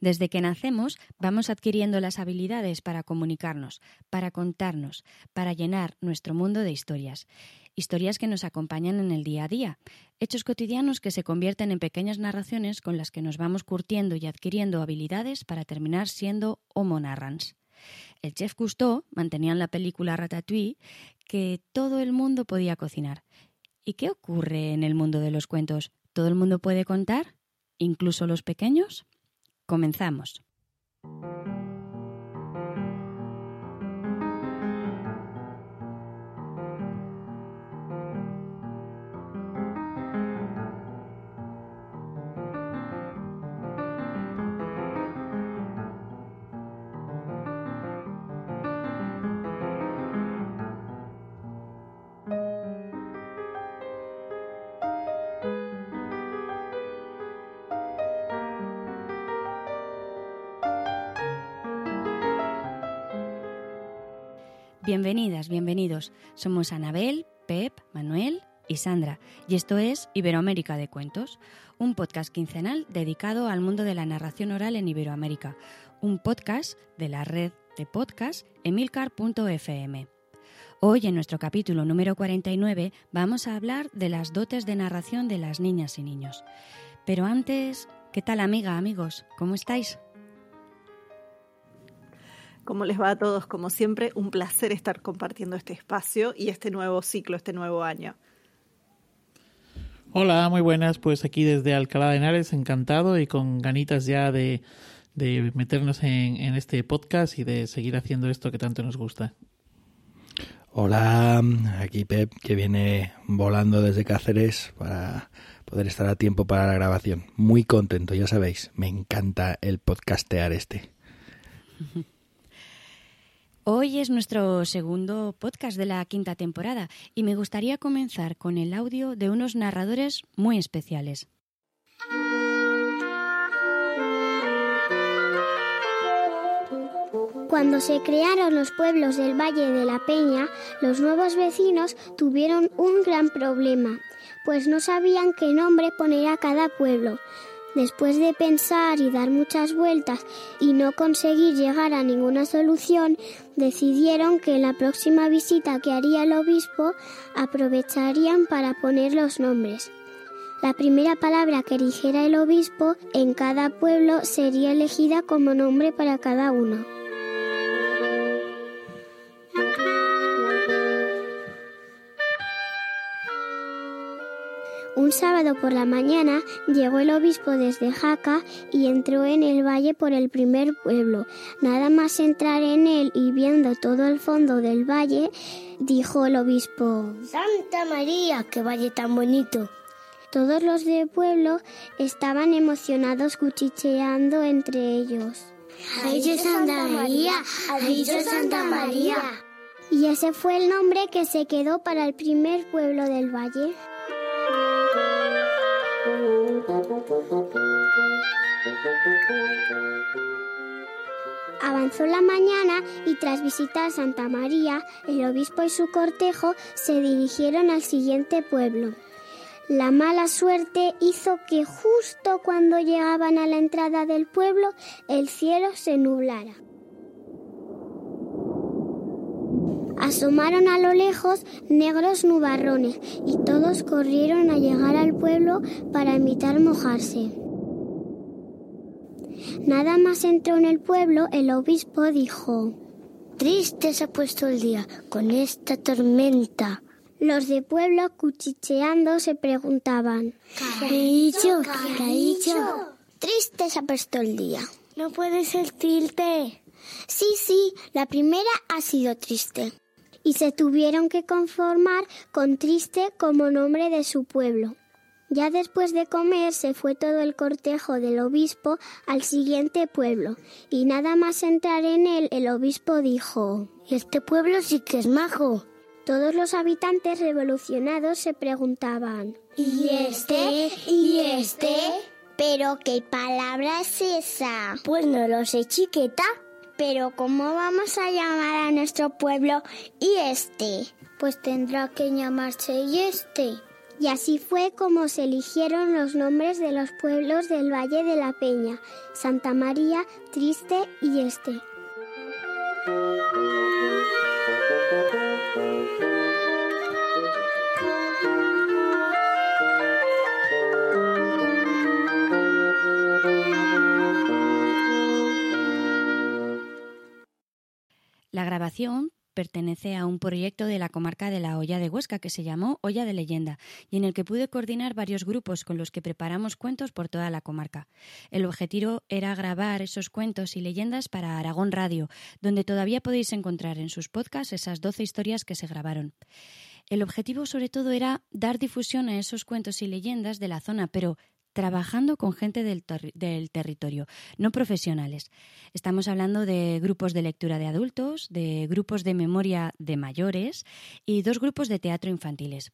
Desde que nacemos vamos adquiriendo las habilidades para comunicarnos, para contarnos, para llenar nuestro mundo de historias. Historias que nos acompañan en el día a día, hechos cotidianos que se convierten en pequeñas narraciones con las que nos vamos curtiendo y adquiriendo habilidades para terminar siendo homo narrans. El chef Cousteau mantenía en la película Ratatouille que todo el mundo podía cocinar. ¿Y qué ocurre en el mundo de los cuentos? ¿Todo el mundo puede contar? ¿Incluso los pequeños? Comenzamos. Bienvenidas, bienvenidos. Somos Anabel, Pep, Manuel y Sandra, y esto es Iberoamérica de Cuentos, un podcast quincenal dedicado al mundo de la narración oral en Iberoamérica, un podcast de la red de podcast emilcar.fm. Hoy, en nuestro capítulo número 49, vamos a hablar de las dotes de narración de las niñas y niños. Pero antes, ¿qué tal amiga, amigos? ¿Cómo estáis? ¿Cómo les va a todos? Como siempre, un placer estar compartiendo este espacio y este nuevo ciclo, este nuevo año. Hola, muy buenas. Pues aquí desde Alcalá de Henares, encantado y con ganitas ya de, meternos en, en, este podcast y de seguir haciendo esto que tanto nos gusta. Hola, aquí Pep, que viene volando desde Cáceres para poder estar a tiempo para la grabación. Muy contento, ya sabéis, me encanta el podcastear este. Hoy es nuestro segundo podcast de la quinta temporada y me gustaría comenzar con el audio de unos narradores muy especiales. Cuando se crearon los pueblos del Valle de la Peña, los nuevos vecinos tuvieron un gran problema, pues no sabían qué nombre poner a cada pueblo. Después de pensar y dar muchas vueltas y no conseguir llegar a ninguna solución, decidieron que la próxima visita que haría el obispo aprovecharían para poner los nombres. La primera palabra que eligiera el obispo en cada pueblo sería elegida como nombre para cada uno. Un sábado por la mañana llegó el obispo desde Jaca y entró en el valle por el primer pueblo. Nada más entrar en él y viendo todo el fondo del valle, dijo el obispo, Santa María, qué valle tan bonito. Todos los del pueblo estaban emocionados cuchicheando entre ellos. ¡Ha dicho Santa María! ¡Ha dicho Santa María! Y ese fue el nombre que se quedó para el primer pueblo del valle. Avanzó la mañana y tras visitar Santa María, el obispo y su cortejo se dirigieron al siguiente pueblo. La mala suerte hizo que justo cuando llegaban a la entrada del pueblo el cielo se nublara. Asomaron a lo lejos negros nubarrones y todos corrieron a llegar al pueblo para evitar mojarse. Nada más entró en el pueblo, el obispo dijo, Triste se ha puesto el día con esta tormenta. Los de pueblo cuchicheando se preguntaban, ¿Qué ha dicho? ¿Qué ha dicho? Triste se ha puesto el día. No puede ser triste. Sí, sí, la primera ha sido triste y se tuvieron que conformar con Triste como nombre de su pueblo. Ya después de comer se fue todo el cortejo del obispo al siguiente pueblo, y nada más entrar en él el obispo dijo Este pueblo sí que es majo. Todos los habitantes revolucionados se preguntaban ¿Y este? ¿Y este? ¿Pero qué palabra es esa? Pues no lo sé, chiqueta. Pero ¿cómo vamos a llamar a nuestro pueblo y este? Pues tendrá que llamarse y este. Y así fue como se eligieron los nombres de los pueblos del Valle de la Peña, Santa María, Triste y Este. La grabación pertenece a un proyecto de la comarca de la Olla de Huesca que se llamó Olla de Leyenda y en el que pude coordinar varios grupos con los que preparamos cuentos por toda la comarca. El objetivo era grabar esos cuentos y leyendas para Aragón Radio, donde todavía podéis encontrar en sus podcasts esas 12 historias que se grabaron. El objetivo sobre todo era dar difusión a esos cuentos y leyendas de la zona, pero trabajando con gente del, del, territorio, no profesionales. Estamos hablando de grupos de lectura de adultos, de grupos de memoria de mayores y dos grupos de teatro infantiles.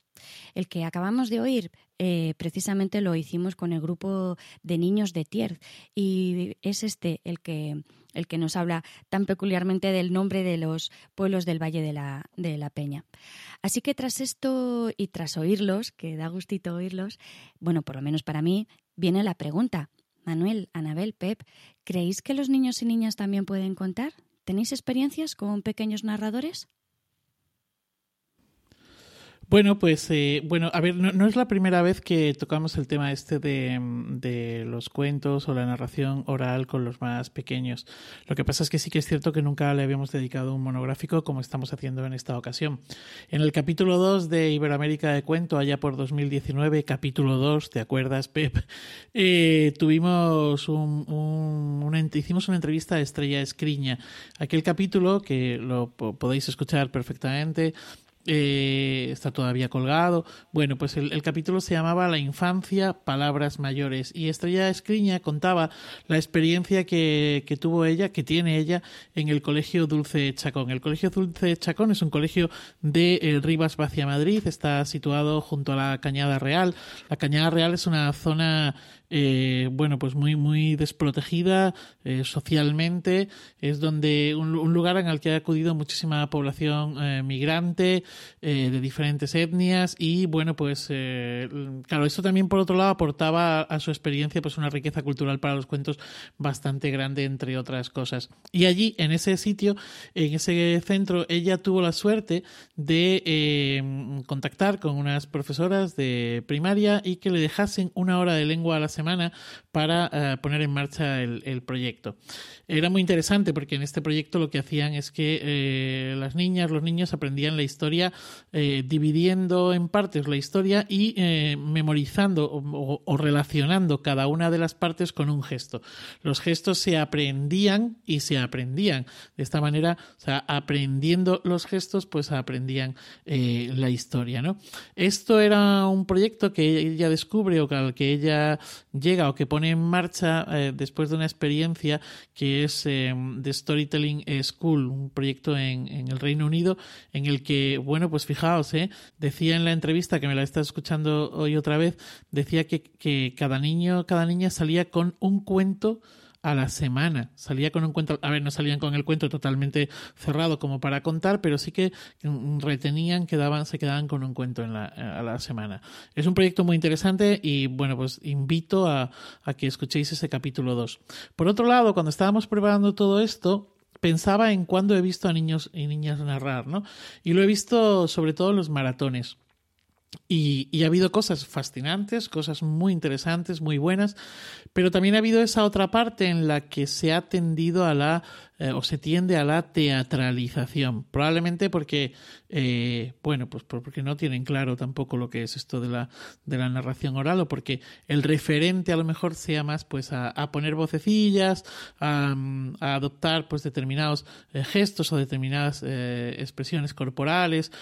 El que acabamos de oír eh, precisamente lo hicimos con el grupo de niños de Tierz y es este el que, el que nos habla tan peculiarmente del nombre de los pueblos del Valle de la, de la Peña. Así que tras esto y tras oírlos, que da gustito oírlos, bueno, por lo menos para mí, viene la pregunta. Manuel, Anabel, Pep, ¿creéis que los niños y niñas también pueden contar? ¿Tenéis experiencias con pequeños narradores? Bueno, pues eh, bueno, a ver, no, es la primera vez que tocamos el tema este de, de, los cuentos o la narración oral con los más pequeños. Lo que pasa es que sí que es cierto que nunca le habíamos dedicado un monográfico como estamos haciendo en esta ocasión. En el capítulo 2 de Iberoamérica de Cuento, allá por 2019, capítulo 2, ¿te acuerdas, Pep? Eh, tuvimos un, un, hicimos una entrevista a Estrella Escriña. Aquel capítulo, que lo podéis escuchar perfectamente, eh, está todavía colgado. Bueno, pues el, capítulo se llamaba La infancia, palabras mayores. Y Estrella Escriña contaba la experiencia que, que, tuvo ella, que tiene ella, en el Colegio Dulce Chacón. El Colegio Dulce Chacón es un colegio de eh, Rivas Vacia Madrid, está situado junto a la Cañada Real. La Cañada Real es una zona eh, bueno, pues muy, muy desprotegida eh, socialmente. Es donde un, lugar en el que ha acudido muchísima población eh, migrante de diferentes etnias y bueno, pues claro, esto también por otro lado aportaba a su experiencia pues una riqueza cultural para los cuentos bastante grande entre otras cosas. Y allí, en ese sitio, en ese centro, ella tuvo la suerte de contactar con unas profesoras de primaria y que le dejasen una hora de lengua a la semana semana para uh, poner en marcha el, proyecto. Era muy interesante porque en este proyecto lo que hacían es que eh, las niñas, los niños aprendían la historia eh, dividiendo en partes la historia y eh, memorizando o, o, relacionando cada una de las partes con un gesto. Los gestos se aprendían y se aprendían. De esta manera, o sea, aprendiendo los gestos, pues aprendían la historia, ¿no? Esto era un proyecto que ella descubre o al que ella llega o que pone en marcha eh, después de una experiencia que es eh, The Storytelling School, un proyecto en, en, el Reino Unido en el que, bueno, pues fijaos, eh, decía en la entrevista que me la está escuchando hoy otra vez, decía que, que cada niño, cada niña salía con un cuento a la semana. Salía con un cuento, a ver, no salían con el cuento totalmente cerrado como para contar, pero sí que retenían, quedaban, se quedaban con un cuento en la, a la semana. Es un proyecto muy interesante y bueno, pues invito a, que escuchéis ese capítulo 2. Por otro lado, cuando estábamos preparando todo esto, pensaba en cuándo he visto a niños y niñas narrar, ¿no? Y lo he visto sobre todo en los maratones. Y, ha habido cosas fascinantes, cosas muy interesantes, muy buenas, pero también ha habido esa otra parte en la que se ha tendido a la eh, o se tiende a la teatralización. Probablemente porque, eh, bueno, pues porque no tienen claro tampoco lo que es esto de la, de la narración oral o porque el referente a lo mejor sea más pues a, a poner vocecillas, a, a, adoptar pues determinados eh, gestos o determinadas expresiones corporales,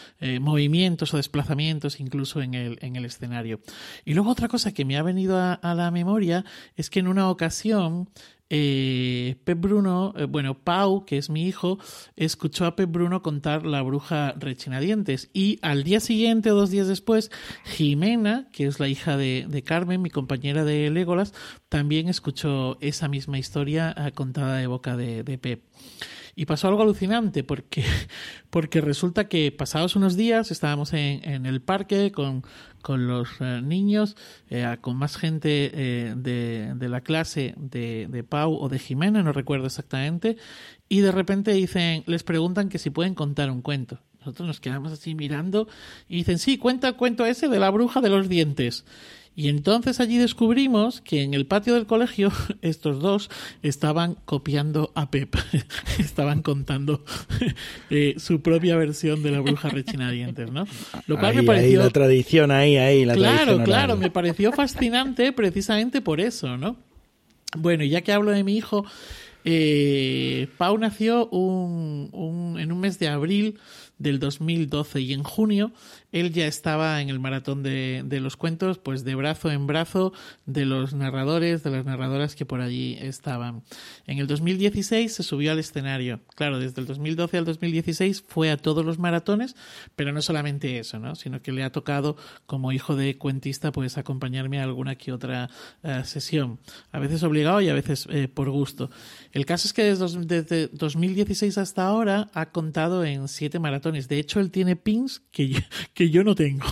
movimientos o desplazamientos incluso en el, en el escenario. Y luego otra cosa que me ha venido a la memoria es que en una ocasión eh, Pep Bruno, eh, bueno, Pau, que es mi hijo, escuchó a Pep Bruno contar La bruja rechinadientes y al día siguiente o dos días después, Jimena, que es la hija de, Carmen, mi compañera de Legolas, también escuchó esa misma historia eh, contada de boca de, de Pep. Y pasó algo alucinante porque, porque resulta que pasados unos días estábamos en, en el parque con, con los eh, niños, eh, con más gente eh, de, de, la clase de, de, Pau o de Jimena, no recuerdo exactamente, y de repente dicen, les preguntan que si pueden contar un cuento. Nosotros nos quedamos así mirando y dicen, sí, cuenta el cuento ese de la bruja de los dientes. Y entonces allí descubrimos que en el patio del colegio estos dos estaban copiando a Pep, estaban contando eh, su propia versión de la bruja rechinadientes, ¿no? Lo cual me pareció... Ahí la tradición, ahí, ahí, la Claro, claro, me pareció fascinante precisamente por eso, ¿no? Bueno, ya que hablo de mi hijo, eh, Pau nació un, un, en un mes de abril del 2012 y en junio él ya estaba en el maratón de, de, los cuentos, pues de brazo en brazo de los narradores, de las narradoras que por allí estaban. En el 2016 se subió al escenario. Claro, desde el 2012 al 2016 fue a todos los maratones, pero no solamente eso, ¿no? sino que le ha tocado como hijo de cuentista pues acompañarme a alguna que otra uh, sesión. A veces obligado y a veces eh, por gusto. El caso es que desde, desde 2016 hasta ahora ha contado en siete maratones. De hecho, él tiene pins que que yo no tengo.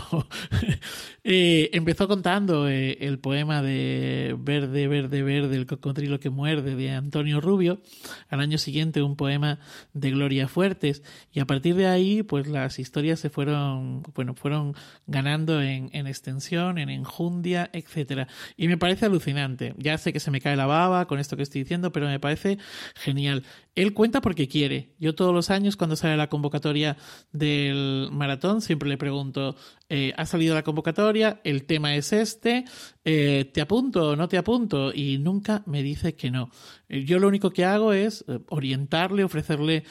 eh, empezó contando eh, el poema de Verde, Verde, Verde, el cocodrilo que muerde de Antonio Rubio. Al año siguiente un poema de Gloria Fuertes. Y a partir de ahí, pues las historias se fueron, bueno, fueron ganando en, en extensión, en enjundia, etcétera. Y me parece alucinante. Ya sé que se me cae la baba con esto que estoy diciendo, pero me parece genial. Él cuenta porque quiere. Yo todos los años, cuando sale la convocatoria del maratón, siempre le pregunto, eh, ¿ha salido la convocatoria? El tema es este, eh, ¿te apunto o no te apunto? Y nunca me dice que no. Eh, yo lo único que hago es orientarle, ofrecerle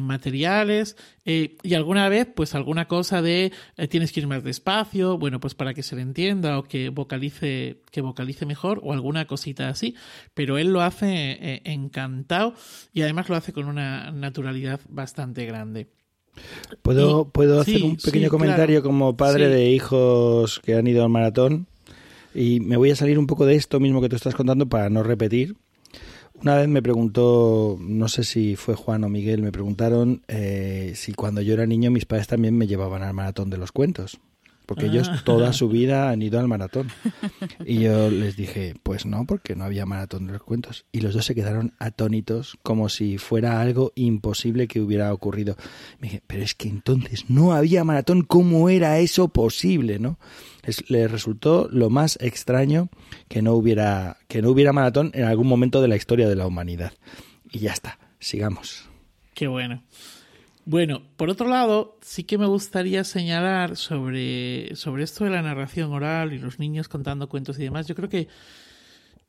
materiales y alguna vez, pues alguna cosa de tienes que ir más despacio, bueno, pues para que se le entienda o que vocalice, que vocalice mejor o alguna cosita así. Pero él lo hace encantado y además lo hace con una naturalidad bastante grande. ¿Puedo, ¿puedo hacer un pequeño comentario como padre de hijos que han ido al maratón? Y me voy a salir un poco de esto mismo que tú estás contando para no repetir. Una vez me preguntó, no sé si fue Juan o Miguel, me preguntaron eh, si cuando yo era niño mis padres también me llevaban al maratón de los cuentos porque ellos ah. toda su vida han ido al maratón. Y yo les dije, pues no, porque no había maratón de los cuentos. Y los dos se quedaron atónitos como si fuera algo imposible que hubiera ocurrido. Me dije, pero es que entonces no había maratón, ¿cómo era eso posible? ¿no? les resultó lo más extraño que no hubiera, que no hubiera maratón en algún momento de la historia de la humanidad. Y ya está, sigamos. Qué bueno. Bueno, por otro lado, sí que me gustaría señalar sobre, sobre esto de la narración oral y los niños contando cuentos y demás. Yo creo que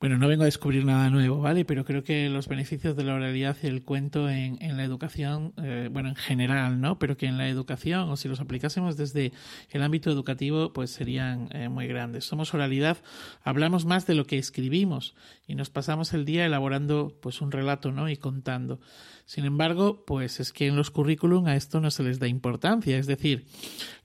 bueno, no vengo a descubrir nada nuevo, ¿vale? Pero creo que los beneficios de la oralidad y el cuento en, en la educación, eh, bueno, en general, ¿no? Pero que en la educación, o si los aplicásemos desde el ámbito educativo, pues serían eh, muy grandes. Somos oralidad, hablamos más de lo que escribimos y nos pasamos el día elaborando, pues, un relato, ¿no? Y contando. Sin embargo, pues es que en los currículum a esto no se les da importancia. Es decir,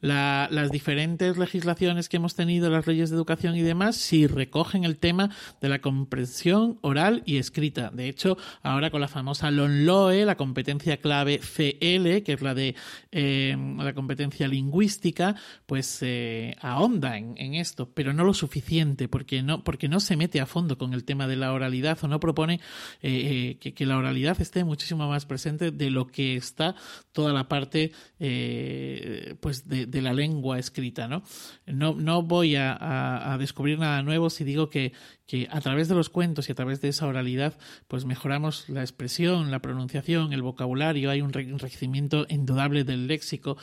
la, las diferentes legislaciones que hemos tenido, las leyes de educación y demás, sí recogen el tema de la comprensión oral y escrita. De hecho, ahora con la famosa LONLOE, la competencia clave CL, que es la de eh, la competencia lingüística, pues eh, ahonda en, esto, pero no lo suficiente, porque no, porque no se mete a fondo con el tema de la oralidad o no propone eh, que, que, la oralidad esté muchísimo más presente de lo que está toda la parte pues de, la lengua escrita. No, no, no voy a, descubrir nada nuevo si digo que, que a través de los cuentos y a través de esa oralidad, pues mejoramos la expresión, la pronunciación, el vocabulario, hay un enriquecimiento indudable del léxico,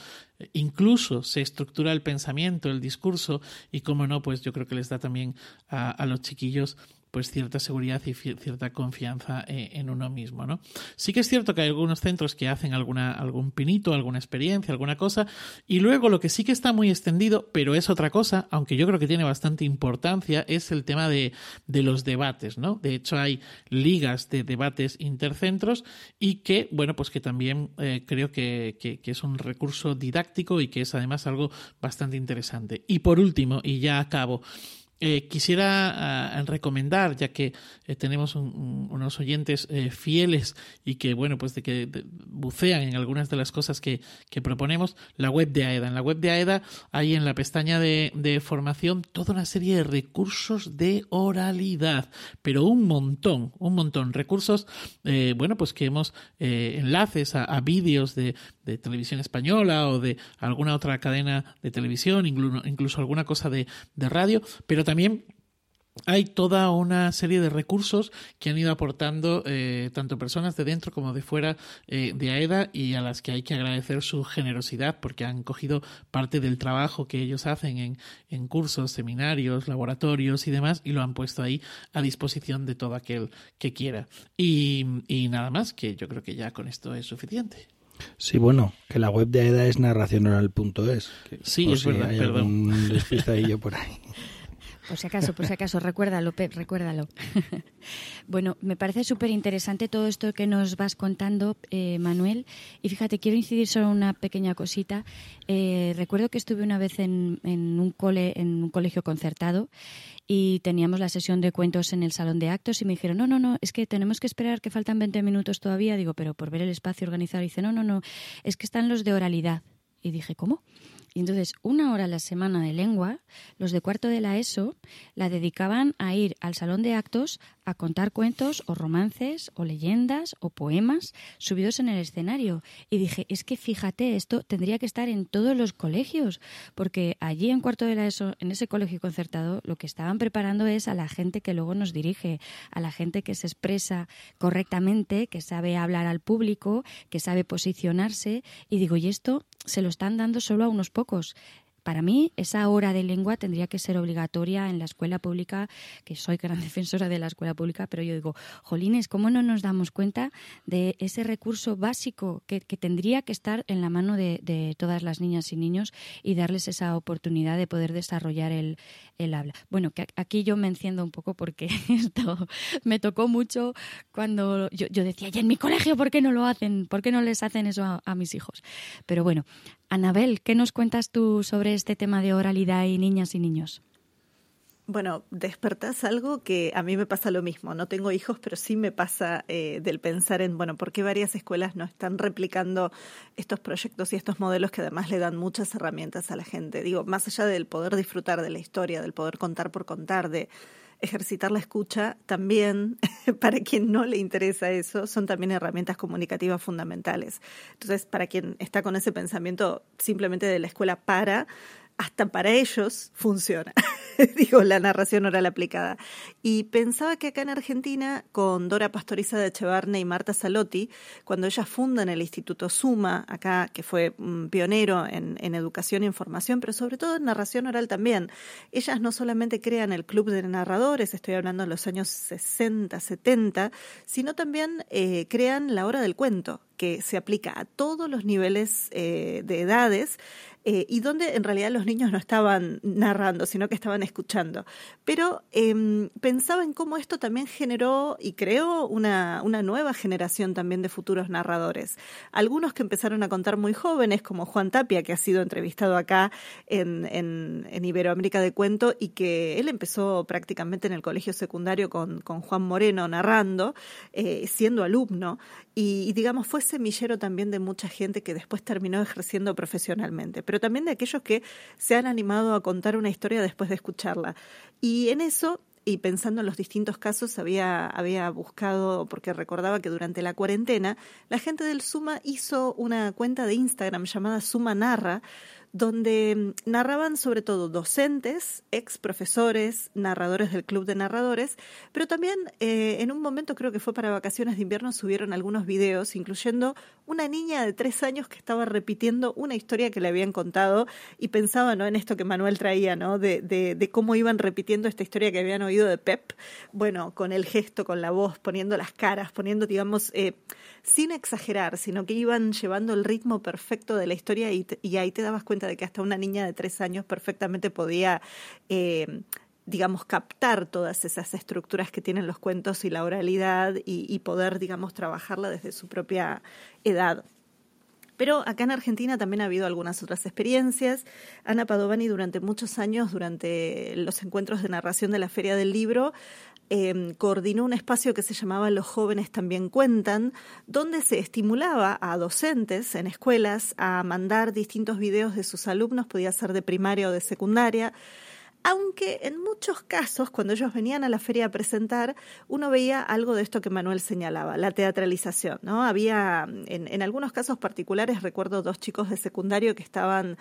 incluso se estructura el pensamiento, el discurso, y cómo no, pues yo creo que les da también a los chiquillos pues cierta seguridad y cierta confianza eh, en uno mismo, ¿no? Sí que es cierto que hay algunos centros que hacen alguna, algún pinito, alguna experiencia, alguna cosa, y luego lo que sí que está muy extendido, pero es otra cosa, aunque yo creo que tiene bastante importancia, es el tema de, de los debates, ¿no? De hecho, hay ligas de debates intercentros y que, bueno, pues que también eh, creo que, que, que es un recurso didáctico y que es además algo bastante interesante. Y por último, y ya acabo, eh, quisiera ah, recomendar, ya que eh, tenemos unos oyentes eh, fieles y que, bueno, pues de que bucean en algunas de las cosas que, proponemos, la web de AEDA. En la web de AEDA hay en la pestaña de, formación toda una serie de recursos de oralidad, pero un montón, un montón. Recursos, bueno, pues que hemos enlaces a, vídeos de, televisión española o de alguna otra cadena de televisión, incluso, incluso alguna cosa de, de radio, pero también hay toda una serie de recursos que han ido aportando eh, tanto personas de dentro como de fuera eh, de AEDA y a las que hay que agradecer su generosidad porque han cogido parte del trabajo que ellos hacen en, en cursos, seminarios, laboratorios y demás y lo han puesto ahí a disposición de todo aquel que quiera. Y, y nada más, que yo creo que ya con esto es suficiente. Sí, bueno, que la web de AEDA es narracionoral.es. Sí, es verdad, perdón. Un por ahí. Por si acaso, por si acaso, recuérdalo, Pep, recuérdalo. bueno, me parece súper interesante todo esto que nos vas contando, eh, Manuel. Y fíjate, quiero incidir solo una pequeña cosita. Eh, recuerdo que estuve una vez en, un cole, en un colegio concertado y teníamos la sesión de cuentos en el salón de actos y me dijeron, no, no, no, es que tenemos que esperar que faltan 20 minutos todavía. Digo, pero por ver el espacio organizado. dice, no, no, no, es que están los de oralidad. Y dije, ¿cómo? Y entonces, una hora a la semana de lengua, los de cuarto de la ESO la dedicaban a ir al salón de actos a contar cuentos o romances o leyendas o poemas subidos en el escenario. Y dije, es que fíjate, esto tendría que estar en todos los colegios, porque allí en cuarto de la ESO, en ese colegio concertado, lo que estaban preparando es a la gente que luego nos dirige, a la gente que se expresa correctamente, que sabe hablar al público, que sabe posicionarse. Y digo, y esto se lo están dando solo a unos pocos. Para mí, esa hora de lengua tendría que ser obligatoria en la escuela pública, que soy gran defensora de la escuela pública, pero yo digo, jolines, ¿cómo no nos damos cuenta de ese recurso básico que, tendría que estar en la mano de, todas las niñas y niños y darles esa oportunidad de poder desarrollar el, habla? Bueno, que aquí yo me enciendo un poco porque esto me tocó mucho cuando yo, decía, ya en mi colegio, ¿por qué no lo hacen? ¿Por qué no les hacen eso a mis hijos? Pero bueno, Anabel, ¿qué nos cuentas tú sobre este tema de oralidad y niñas y niños? Bueno, despertás algo que a mí me pasa lo mismo. No tengo hijos, pero sí me pasa eh, del pensar en, bueno, ¿por qué varias escuelas no están replicando estos proyectos y estos modelos que además le dan muchas herramientas a la gente? Digo, más allá del poder disfrutar de la historia, del poder contar por contar, de ejercitar la escucha, también, para quien no le interesa eso, son también herramientas comunicativas fundamentales. Entonces, para quien está con ese pensamiento simplemente de la escuela para, hasta para ellos funciona, digo, la narración oral aplicada. Y pensaba que acá en Argentina, con Dora Pastoriza de Echevarne y Marta Salotti, cuando ellas fundan el Instituto Suma, acá, que fue pionero en, en educación e información, pero sobre todo en narración oral también, ellas no solamente crean el Club de Narradores, estoy hablando de los años 60, 70, sino también eh, crean la hora del cuento, que se aplica a todos los niveles eh, de edades eh, y donde en realidad los niños no estaban narrando, sino que estaban escuchando. Pero em, pensaba en cómo esto también generó y creó una, una nueva generación también de futuros narradores. Algunos que empezaron a contar muy jóvenes, como Juan Tapia, que ha sido entrevistado acá en, en, Iberoamérica de Cuento y que él empezó prácticamente en el colegio secundario con, con Juan Moreno narrando, eh, siendo alumno, y, digamos fue semillero también de mucha gente que después terminó ejerciendo profesionalmente también de aquellos que se han animado a contar una historia después de escucharla. Y en eso y pensando en los distintos casos, había, había buscado, porque recordaba que durante la cuarentena, la gente del Suma hizo una cuenta de Instagram llamada Suma Narra, donde mm, narraban sobre todo docentes, ex profesores, narradores del Club de Narradores, pero también eh, en un momento, creo que fue para vacaciones de invierno, subieron algunos videos, incluyendo una niña de tres años que estaba repitiendo una historia que le habían contado y pensaba ¿no? en esto que Manuel traía, ¿no? de, de, de cómo iban repitiendo esta historia que habían oído de Pep, bueno, con el gesto, con la voz, poniendo las caras, poniendo, digamos, eh, sin exagerar, sino que iban llevando el ritmo perfecto de la historia y, y ahí te dabas cuenta de que hasta una niña de tres años perfectamente podía, eh, digamos, captar todas esas estructuras que tienen los cuentos y la oralidad y, poder, digamos, trabajarla desde su propia edad. Pero acá en Argentina también ha habido algunas otras experiencias. Ana Padovani durante muchos años, durante los encuentros de narración de la Feria del Libro, Em, coordinó un espacio que se llamaba Los jóvenes también cuentan, donde se estimulaba a docentes en escuelas a mandar distintos videos de sus alumnos, podía ser de primaria o de secundaria, aunque en muchos casos, cuando ellos venían a la feria a presentar, uno veía algo de esto que Manuel señalaba, la teatralización, ¿no? Había, en, algunos casos particulares, recuerdo dos chicos de secundario que estaban...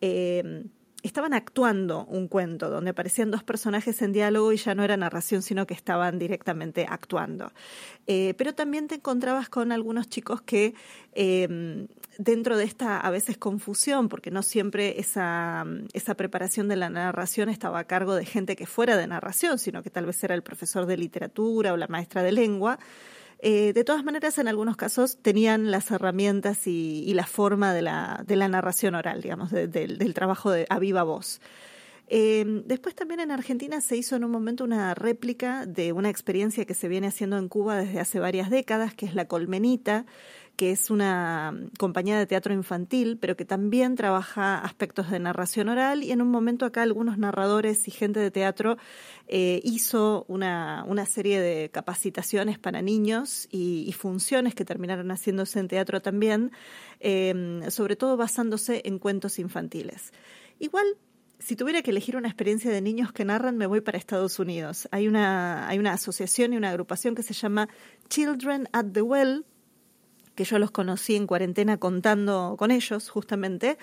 Eh, estaban actuando un cuento donde aparecían dos personajes en diálogo y ya no era narración, sino que estaban directamente actuando. Eh, pero también te encontrabas con algunos chicos que em, dentro de esta a veces confusión, porque no siempre esa, esa preparación de la narración estaba a cargo de gente que fuera de narración, sino que tal vez era el profesor de literatura o la maestra de lengua, eh, de todas maneras, en algunos casos tenían las herramientas y, la forma de la, de la, narración oral, digamos, del trabajo de, a viva voz. Eh, después también en Argentina se hizo en un momento una réplica de una experiencia que se viene haciendo en Cuba desde hace varias décadas, que es la Colmenita, que es una compañía de teatro infantil, pero que también trabaja aspectos de narración oral y en un momento acá algunos narradores y gente de teatro eh, hizo una, una, serie de capacitaciones para niños y, funciones que terminaron haciéndose en teatro también, em, sobre todo basándose en cuentos infantiles. Igual si tuviera que elegir una experiencia de niños que narran, me voy para Estados Unidos. Hay una, hay una asociación y una agrupación que se llama Children at the Well, que yo los conocí en cuarentena contando con ellos justamente,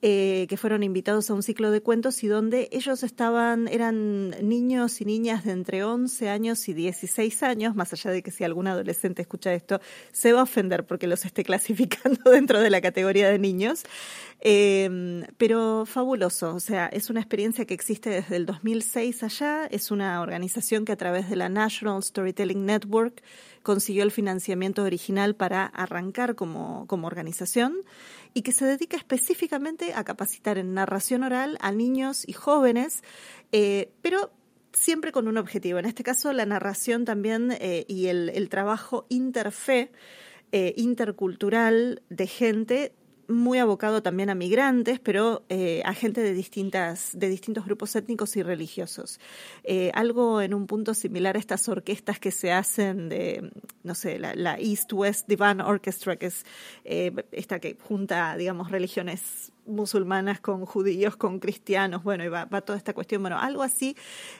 eh, que fueron invitados a un ciclo de cuentos y donde ellos estaban, eran niños y niñas de entre 11 años y 16 años, más allá de que si algún adolescente escucha esto, se va a ofender porque los esté clasificando dentro de la categoría de niños. Eh, pero fabuloso, o sea, es una experiencia que existe desde el 2006 allá, es una organización que a través de la National Storytelling Network consiguió el financiamiento original para arrancar como, como organización y que se dedica específicamente a capacitar en narración oral a niños y jóvenes, eh, pero siempre con un objetivo. En este caso, la narración también eh, y el, trabajo interfe, eh, intercultural de gente muy abocado también a migrantes, pero eh, a gente de distintas, de distintos grupos étnicos y religiosos. Eh, algo en un punto similar a estas orquestas que se hacen de, no sé, la, East West Divine Orchestra, que es eh, esta que junta, digamos, religiones musulmanas con judíos, con cristianos, bueno, y va, va toda esta cuestión, bueno, algo así.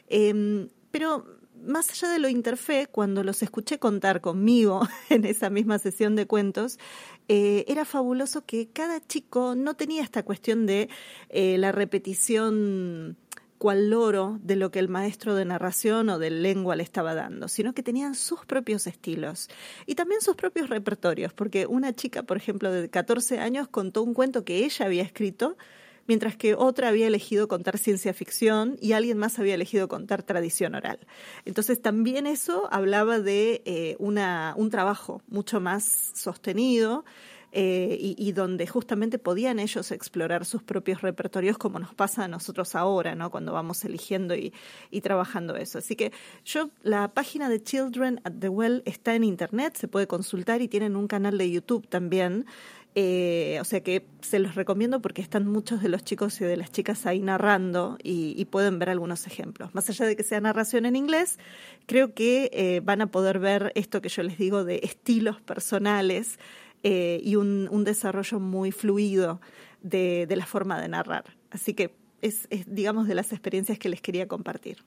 Em, pero más allá de lo interfe, cuando los escuché contar conmigo en esa misma sesión de cuentos, eh, era fabuloso que cada chico no tenía esta cuestión de eh, la repetición cual loro de lo que el maestro de narración o de lengua le estaba dando, sino que tenían sus propios estilos y también sus propios repertorios, porque una chica, por ejemplo, de 14 años contó un cuento que ella había escrito mientras que otra había elegido contar ciencia ficción y alguien más había elegido contar tradición oral. Entonces también eso hablaba de eh, una, un trabajo mucho más sostenido. Eh, y, donde justamente podían ellos explorar sus propios repertorios como nos pasa a nosotros ahora, ¿no? Cuando vamos eligiendo y, y, trabajando eso. Así que yo, la página de Children at the Well está en internet, se puede consultar y tienen un canal de YouTube también eh, o sea que se los recomiendo porque están muchos de los chicos y de las chicas ahí narrando y, pueden ver algunos ejemplos. Más allá de que sea narración en inglés, creo que eh, van a poder ver esto que yo les digo de estilos personales eh, y un, desarrollo muy fluido de, la forma de narrar. Así que es, digamos, de las experiencias que les quería compartir.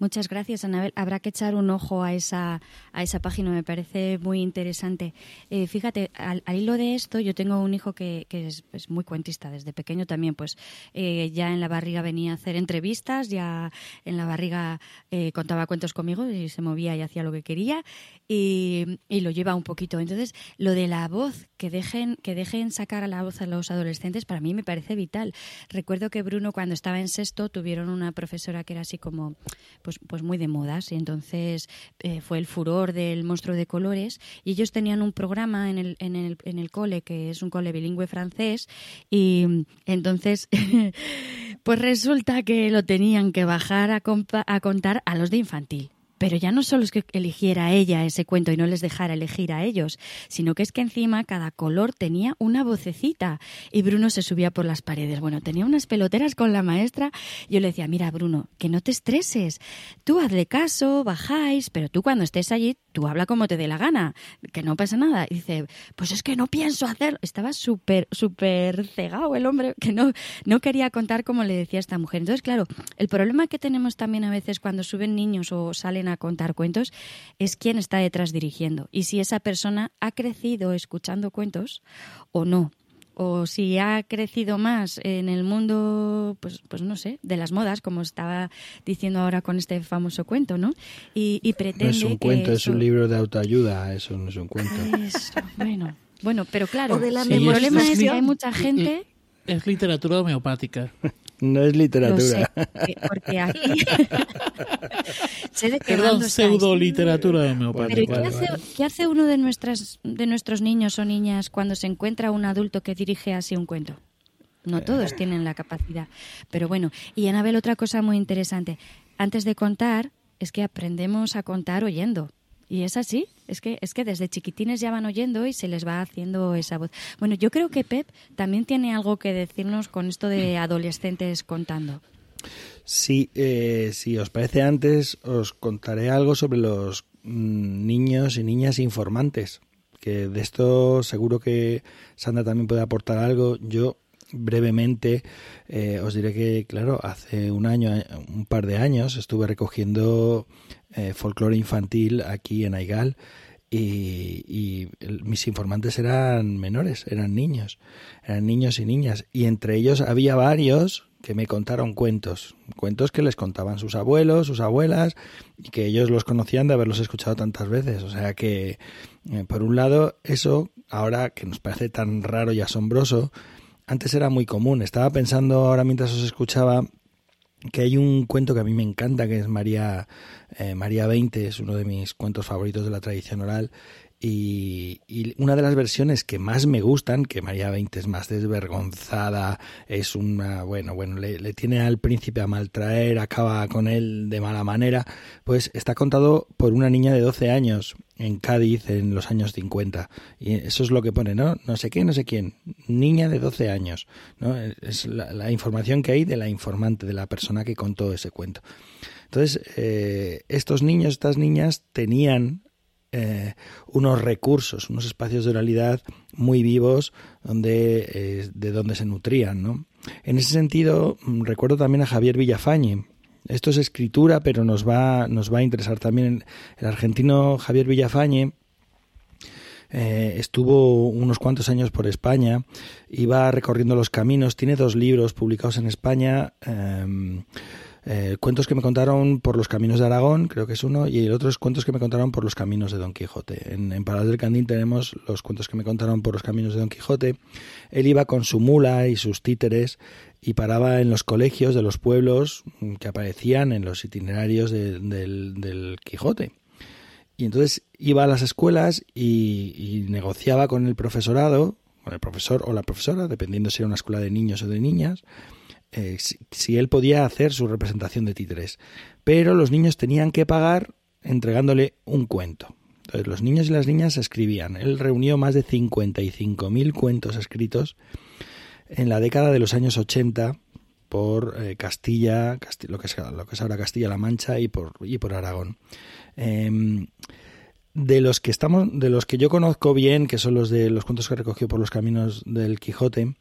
Muchas gracias, Anabel. Habrá que echar un ojo a esa, a esa página, me parece muy interesante. Eh, fíjate, al, hilo de esto, yo tengo un hijo que, que es, muy cuentista, desde pequeño también, pues eh, ya en la barriga venía a hacer entrevistas, ya en la barriga eh, contaba cuentos conmigo y se movía y hacía lo que quería y, y, lo lleva un poquito. Entonces, lo de la voz, que dejen, que dejen sacar a la voz a los adolescentes, para mí me parece vital. Recuerdo que Bruno, cuando estaba en sexto, tuvieron una profesora que era así como pues, pues muy de modas y entonces eh, fue el furor del monstruo de colores. Y ellos tenían un programa en el, en el, en el cole que es un cole bilingüe francés. Y entonces pues resulta que lo tenían que bajar a, a contar a los de infantil Pero ya no solo es que eligiera ella ese cuento y no les dejara elegir a ellos, sino que es que encima cada color tenía una vocecita y Bruno se subía por las paredes. Bueno, tenía unas peloteras con la maestra. Yo le decía, mira Bruno, que no te estreses. Tú hazle caso, bajáis, pero tú cuando estés allí, tú habla como te dé la gana, que no pasa nada. Y dice, pues es que no pienso hacer. Estaba súper, súper cegado el hombre, que no, no quería contar como le decía esta mujer. Entonces, claro, el problema que tenemos también a veces cuando suben niños o salen a contar cuentos es quién está detrás dirigiendo y si esa persona ha crecido escuchando cuentos o no o si ha crecido más en el mundo, pues, pues no sé, de las modas, como estaba diciendo ahora con este famoso cuento, ¿no? Y, pretende. No es un cuento, es un libro de autoayuda, eso no es un cuento. bueno. Bueno, pero claro, el problema es que hay mucha gente. Es literatura homeopática. No es literatura. porque aquí... Perdón, pseudo literatura homeopática. ¿qué, hace, uno de, nuestras, de nuestros niños o niñas cuando se encuentra un adulto que dirige así un cuento? No todos tienen la capacidad. Pero bueno, y Anabel, otra cosa muy interesante. Antes de contar, es que aprendemos a contar oyendo. Y es así, es que, es que desde chiquitines ya van oyendo y se les va haciendo esa voz. Bueno, yo creo que Pep también tiene algo que decirnos con esto de adolescentes contando. Sí, eh, si os parece antes, os contaré algo sobre los mm, niños y niñas informantes, que de esto seguro que Sandra también puede aportar algo. Yo brevemente eh, os diré que, claro, hace un año, un par de años, estuve recogiendo eh, folclore infantil aquí en Aigal y, mis informantes eran menores, eran niños, eran niños y niñas y entre ellos había varios que me contaron cuentos, cuentos que les contaban sus abuelos, sus abuelas y que ellos los conocían de haberlos escuchado tantas veces. O sea que, eh, por un lado, eso, ahora que nos parece tan raro y asombroso, antes era muy común. Estaba pensando ahora mientras os escuchaba que hay un cuento que a mí me encanta, que es María, eh, María 20, es uno de mis cuentos favoritos de la tradición oral, y, una de las versiones que más me gustan, que María 20 es más desvergonzada, es una, bueno, bueno, le, tiene al príncipe a maltraer, acaba con él de mala manera, pues está contado por una niña de 12 años en Cádiz en los años 50. Y eso es lo que pone, ¿no? No sé qué, no sé quién. Niña de 12 años, ¿no? Es la, información que hay de la informante, de la persona que contó ese cuento. Entonces, eh, estos niños, estas niñas tenían eh, unos recursos, unos espacios de oralidad muy vivos donde, eh, de donde se nutrían. En ese sentido, mm, recuerdo también a Javier Villafañe. Esto es escritura, pero nos va, nos va a interesar también el argentino Javier Villafañe. Eh, estuvo unos cuantos años por España, iba recorriendo los caminos, tiene dos libros publicados en España. Em, eh, cuentos que me contaron por los caminos de Aragón, creo que es uno, y el otro es cuentos que me contaron por los caminos de Don Quijote. En, en del Candín tenemos los cuentos que me contaron por los caminos de Don Quijote. Él iba con su mula y sus títeres y paraba en los colegios de los pueblos que aparecían en los itinerarios del, del, Quijote. Y entonces iba a las escuelas y, negociaba con el profesorado, con el profesor o la profesora, dependiendo si era una escuela de niños o de niñas, eh, si, él podía hacer su representación de títeres. Pero los niños tenían que pagar entregándole un cuento. Entonces los niños y las niñas escribían. Él reunió más de 55.000 cuentos escritos en la década de los años 80 por eh, Castilla, lo, que es, lo que es ahora Castilla-La Mancha y por, y por Aragón. Em, de los que estamos, de los que yo conozco bien, que son los de los cuentos que recogió por los caminos del Quijote,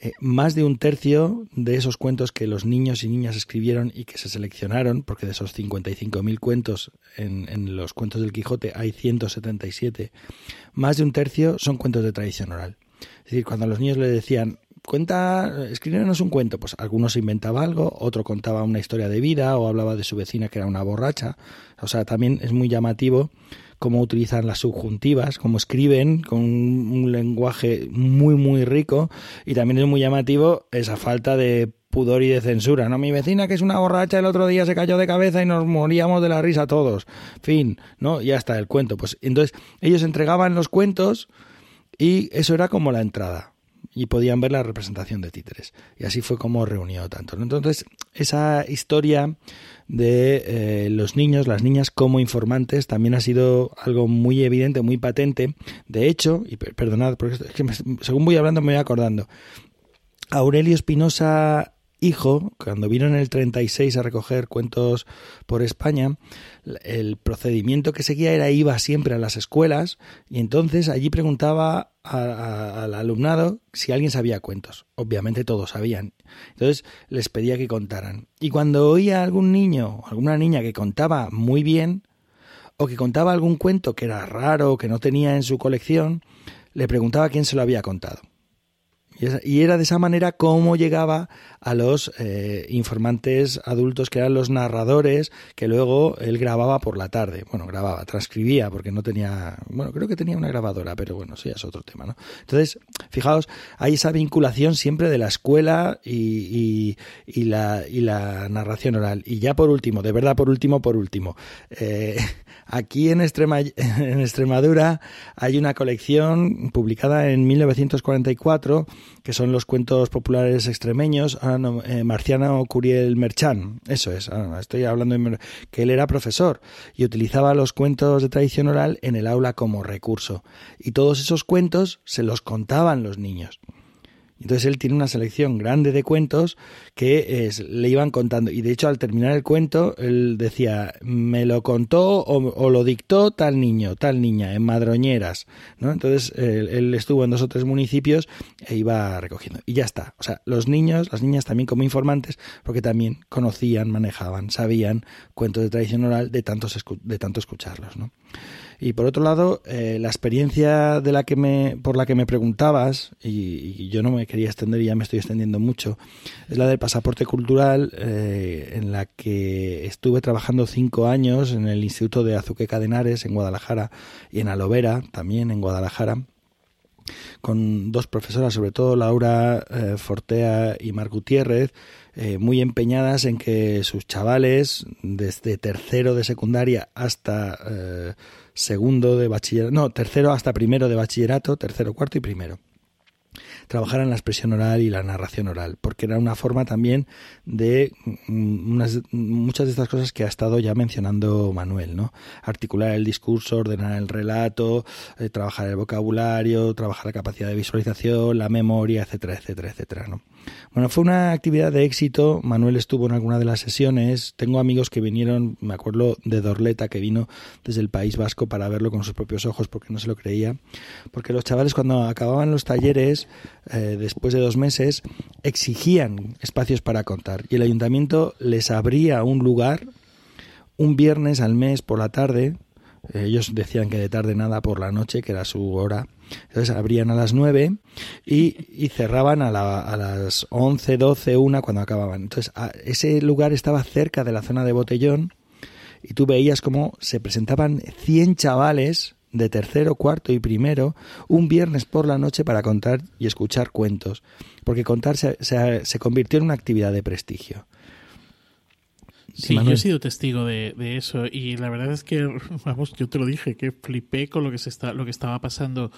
eh, más de un tercio de esos cuentos que los niños y niñas escribieron y que se seleccionaron, porque de esos 55.000 cuentos en, en, los cuentos del Quijote hay 177, más de un tercio son cuentos de tradición oral. Es decir, cuando a los niños le decían, cuenta, escríbenos un cuento, pues algunos inventaba algo, otro contaba una historia de vida o hablaba de su vecina que era una borracha. O sea, también es muy llamativo cómo utilizan las subjuntivas, cómo escriben con un lenguaje muy, muy rico y también es muy llamativo esa falta de pudor y de censura, ¿no? Mi vecina que es una borracha el otro día se cayó de cabeza y nos moríamos de la risa todos. Fin, ¿no? Ya está el cuento. Pues entonces ellos entregaban los cuentos y eso era como la entrada. y podían ver la representación de títeres. Y así fue como reunió tanto. Entonces, esa historia de eh, los niños, las niñas como informantes, también ha sido algo muy evidente, muy patente. De hecho, y perdonad, porque es que según voy hablando me voy acordando, Aurelio Espinosa hijo, cuando vino en el 36 a recoger cuentos por España, el procedimiento que seguía era iba siempre a las escuelas y entonces allí preguntaba al alumnado si alguien sabía cuentos. Obviamente todos sabían. Entonces les pedía que contaran. Y cuando oía a algún niño o alguna niña que contaba muy bien o que contaba algún cuento que era raro, que no tenía en su colección, le preguntaba quién se lo había contado. Y era de esa manera como llegaba a los eh, informantes adultos que eran los narradores que luego él grababa por la tarde. Bueno, grababa, transcribía porque no tenía, bueno, creo que tenía una grabadora, pero bueno, ya es otro tema, ¿no? Entonces, fijaos, hay esa vinculación siempre de la escuela y, y, la, y la narración oral. Y ya por último, de verdad por último, por último, eh, aquí en, Extrema, en Extremadura hay una colección publicada en 1944 que son los cuentos populares extremeños, ah, eh, Marciano Curiel Merchán, eso es, ah, estoy hablando de que él era profesor y utilizaba los cuentos de tradición oral en el aula como recurso. Y todos esos cuentos se los contaban los niños. Entonces él tiene una selección grande de cuentos que le iban contando. Y de hecho al terminar el cuento, él decía, me lo contó o, lo dictó tal niño, tal niña, en Madroñeras. ¿no? Entonces él, estuvo en dos o tres municipios e iba recogiendo. Y ya está. O sea, los niños, las niñas también como informantes, porque también conocían, manejaban, sabían cuentos de tradición oral de, tantos, de tanto escucharlos. ¿no? Y por otro lado, eh, la experiencia de la que me, por la que me preguntabas, y, yo no me quería extender y ya me estoy extendiendo mucho, es la del pasaporte cultural, eh, en la que estuve trabajando cinco años en el Instituto de Azuqueca de en Guadalajara, y en Alovera, también en Guadalajara con dos profesoras, sobre todo Laura eh, Fortea y Mar Gutiérrez, muy empeñadas en que sus chavales, desde tercero de secundaria hasta segundo de bachillerato, no, tercero hasta primero de bachillerato, tercero, cuarto y primero trabajar en la expresión oral y la narración oral, porque era una forma también de mm, unas, muchas de estas cosas que ha estado ya mencionando Manuel, ¿no? Articular el discurso, ordenar el relato, eh, trabajar el vocabulario, trabajar la capacidad de visualización, la memoria, etcétera, etcétera, etcétera, ¿no? Bueno, fue una actividad de éxito. Manuel estuvo en alguna de las sesiones. Tengo amigos que vinieron, me acuerdo de Dorleta, que vino desde el País Vasco para verlo con sus propios ojos porque no se lo creía. Porque los chavales cuando acababan los talleres, eh, después de dos meses, exigían espacios para contar. Y el ayuntamiento les abría un lugar un viernes al mes por la tarde. Ellos decían que de tarde nada por la noche, que era su hora entonces abrían a las 9 y, cerraban a, las 11, 12, 1 cuando acababan. Entonces ese lugar estaba cerca de la zona de botellón y tú veías cómo se presentaban 100 chavales de tercero, cuarto y primero un viernes por la noche para contar y escuchar cuentos, porque contar se convirtió en una actividad de prestigio. Sí, yo he sido testigo de, eso y la verdad es que, vamos, yo te lo dije, que flipé con lo que se está, lo que estaba pasando,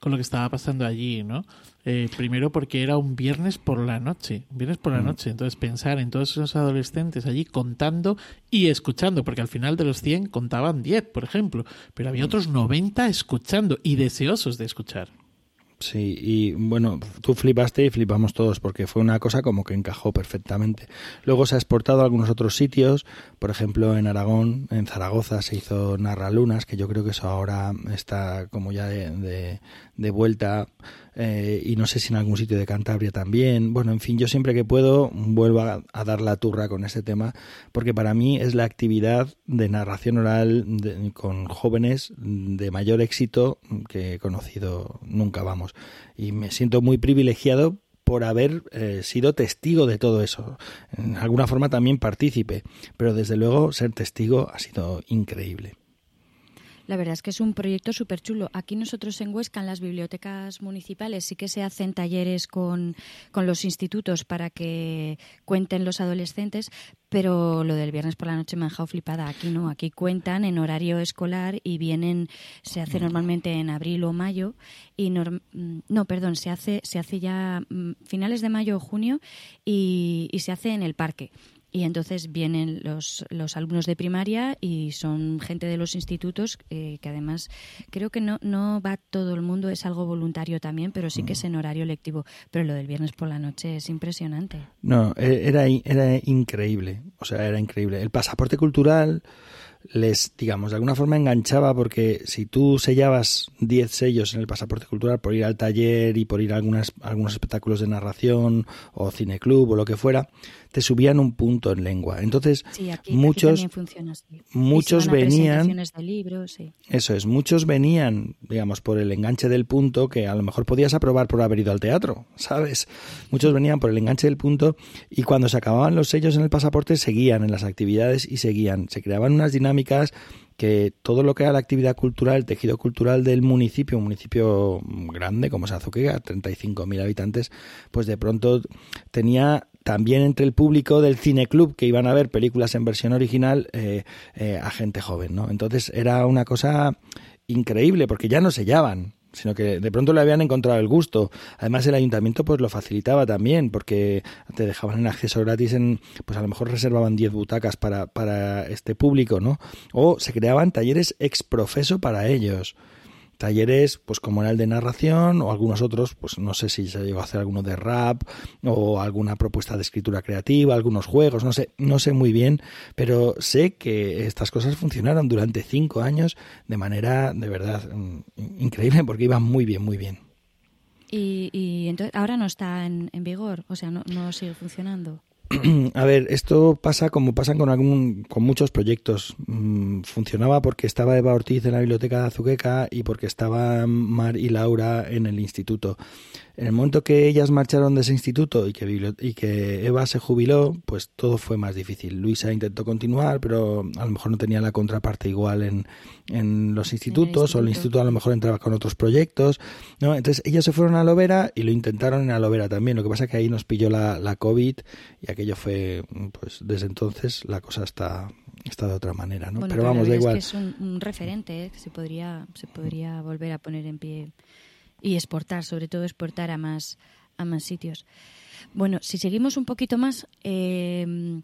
con lo que estaba pasando allí, ¿no? Eh, primero porque era un viernes por la noche, viernes por la mm. noche, entonces pensar en todos esos adolescentes allí contando y escuchando, porque al final de los 100 contaban 10, por ejemplo, pero había otros 90 escuchando y deseosos de escuchar. Sí, y bueno, tú flipaste y flipamos todos porque fue una cosa como que encajó perfectamente. Luego se ha exportado a algunos otros sitios, por ejemplo en Aragón, en Zaragoza se hizo Narralunas, que yo creo que eso ahora está como ya de, de vuelta eh, y no sé si en algún sitio de Cantabria también. Bueno, en fin, yo siempre que puedo vuelvo a, dar la turra con este tema porque para mí es la actividad de narración oral con jóvenes de mayor éxito que he conocido nunca, vamos. Y me siento muy privilegiado por haber eh, sido testigo de todo eso. En alguna forma también partícipe, pero desde luego ser testigo ha sido increíble. La verdad es que es un proyecto súper chulo. Aquí nosotros en Huesca, en las bibliotecas municipales, sí que se hacen talleres con, con los institutos para que cuenten los adolescentes, pero lo del viernes por la noche me ha dejado flipada. Aquí no, aquí cuentan en horario escolar y vienen, se hace normalmente en abril o mayo y mm, no, perdón, se hace, se hace ya mm, finales de mayo o junio y, y se hace en el parque. Y entonces vienen los, los alumnos de primaria y son gente de los institutos eh, que además creo que no, no va todo el mundo, es algo voluntario también, pero sí que es en horario lectivo. Pero lo del viernes por la noche es impresionante. No, e, era, era increíble, o sea, era increíble. El pasaporte cultural les, digamos, de alguna forma enganchaba porque si tú sellabas 10 sellos en el pasaporte cultural por ir al taller y por ir a algunas, algunos espectáculos de narración o cineclub o lo que fuera, te subían un punto en lengua. Entonces, muchos, muchos venían. Eso es, muchos venían, digamos, por el enganche del punto que a lo mejor podías aprobar por haber ido al teatro, ¿sabes? Muchos venían por el enganche del punto y cuando se acababan los sellos en el pasaporte seguían en las actividades y seguían. Se creaban unas dinámicas que todo lo que era la actividad cultural, el tejido cultural del municipio, un municipio grande como es Azuquega, 35.000 habitantes, pues de pronto tenía también entre el público del cineclub que iban a ver películas en versión original eh, eh, a gente joven, ¿no? Entonces era una cosa increíble porque ya no sellaban, sino que de pronto le habían encontrado el gusto. Además el ayuntamiento pues lo facilitaba también porque te dejaban en acceso gratis en pues a lo mejor reservaban 10 butacas para para este público, ¿no? O se creaban talleres ex profeso para ellos talleres pues como era el de narración o algunos otros, pues no sé si se llegó a hacer alguno de rap o alguna propuesta de escritura creativa, algunos juegos, no sé, no sé muy bien, pero sé que estas cosas funcionaron durante cinco años de manera de verdad mm, increíble porque iban muy bien, muy bien. Y, y entonces ahora no está en, en vigor, o sea, no, no sigue funcionando. A ver, esto pasa como pasan con algún, con muchos proyectos. Mm, funcionaba porque estaba Eva Ortiz en la biblioteca de Azuqueca y porque estaban Mar y Laura en el instituto. En el momento que ellas marcharon de ese instituto y que, y que Eva se jubiló, pues todo fue más difícil. Luisa intentó continuar, pero a lo mejor no tenía la contraparte igual en, en los institutos, o el instituto a lo mejor entraba con otros proyectos. ¿no? Entonces ellas se fueron a Lovera y lo intentaron en Lovera también. Lo que pasa es que ahí nos pilló la, la COVID y aquello fue, pues desde entonces la cosa está, está de otra manera. ¿no? pero vamos, da igual. Es que es un, referente ¿eh? que se podría, se podría volver a poner en pie y exportar, sobre todo exportar a más, a más sitios. Bueno, si seguimos un poquito más, eh,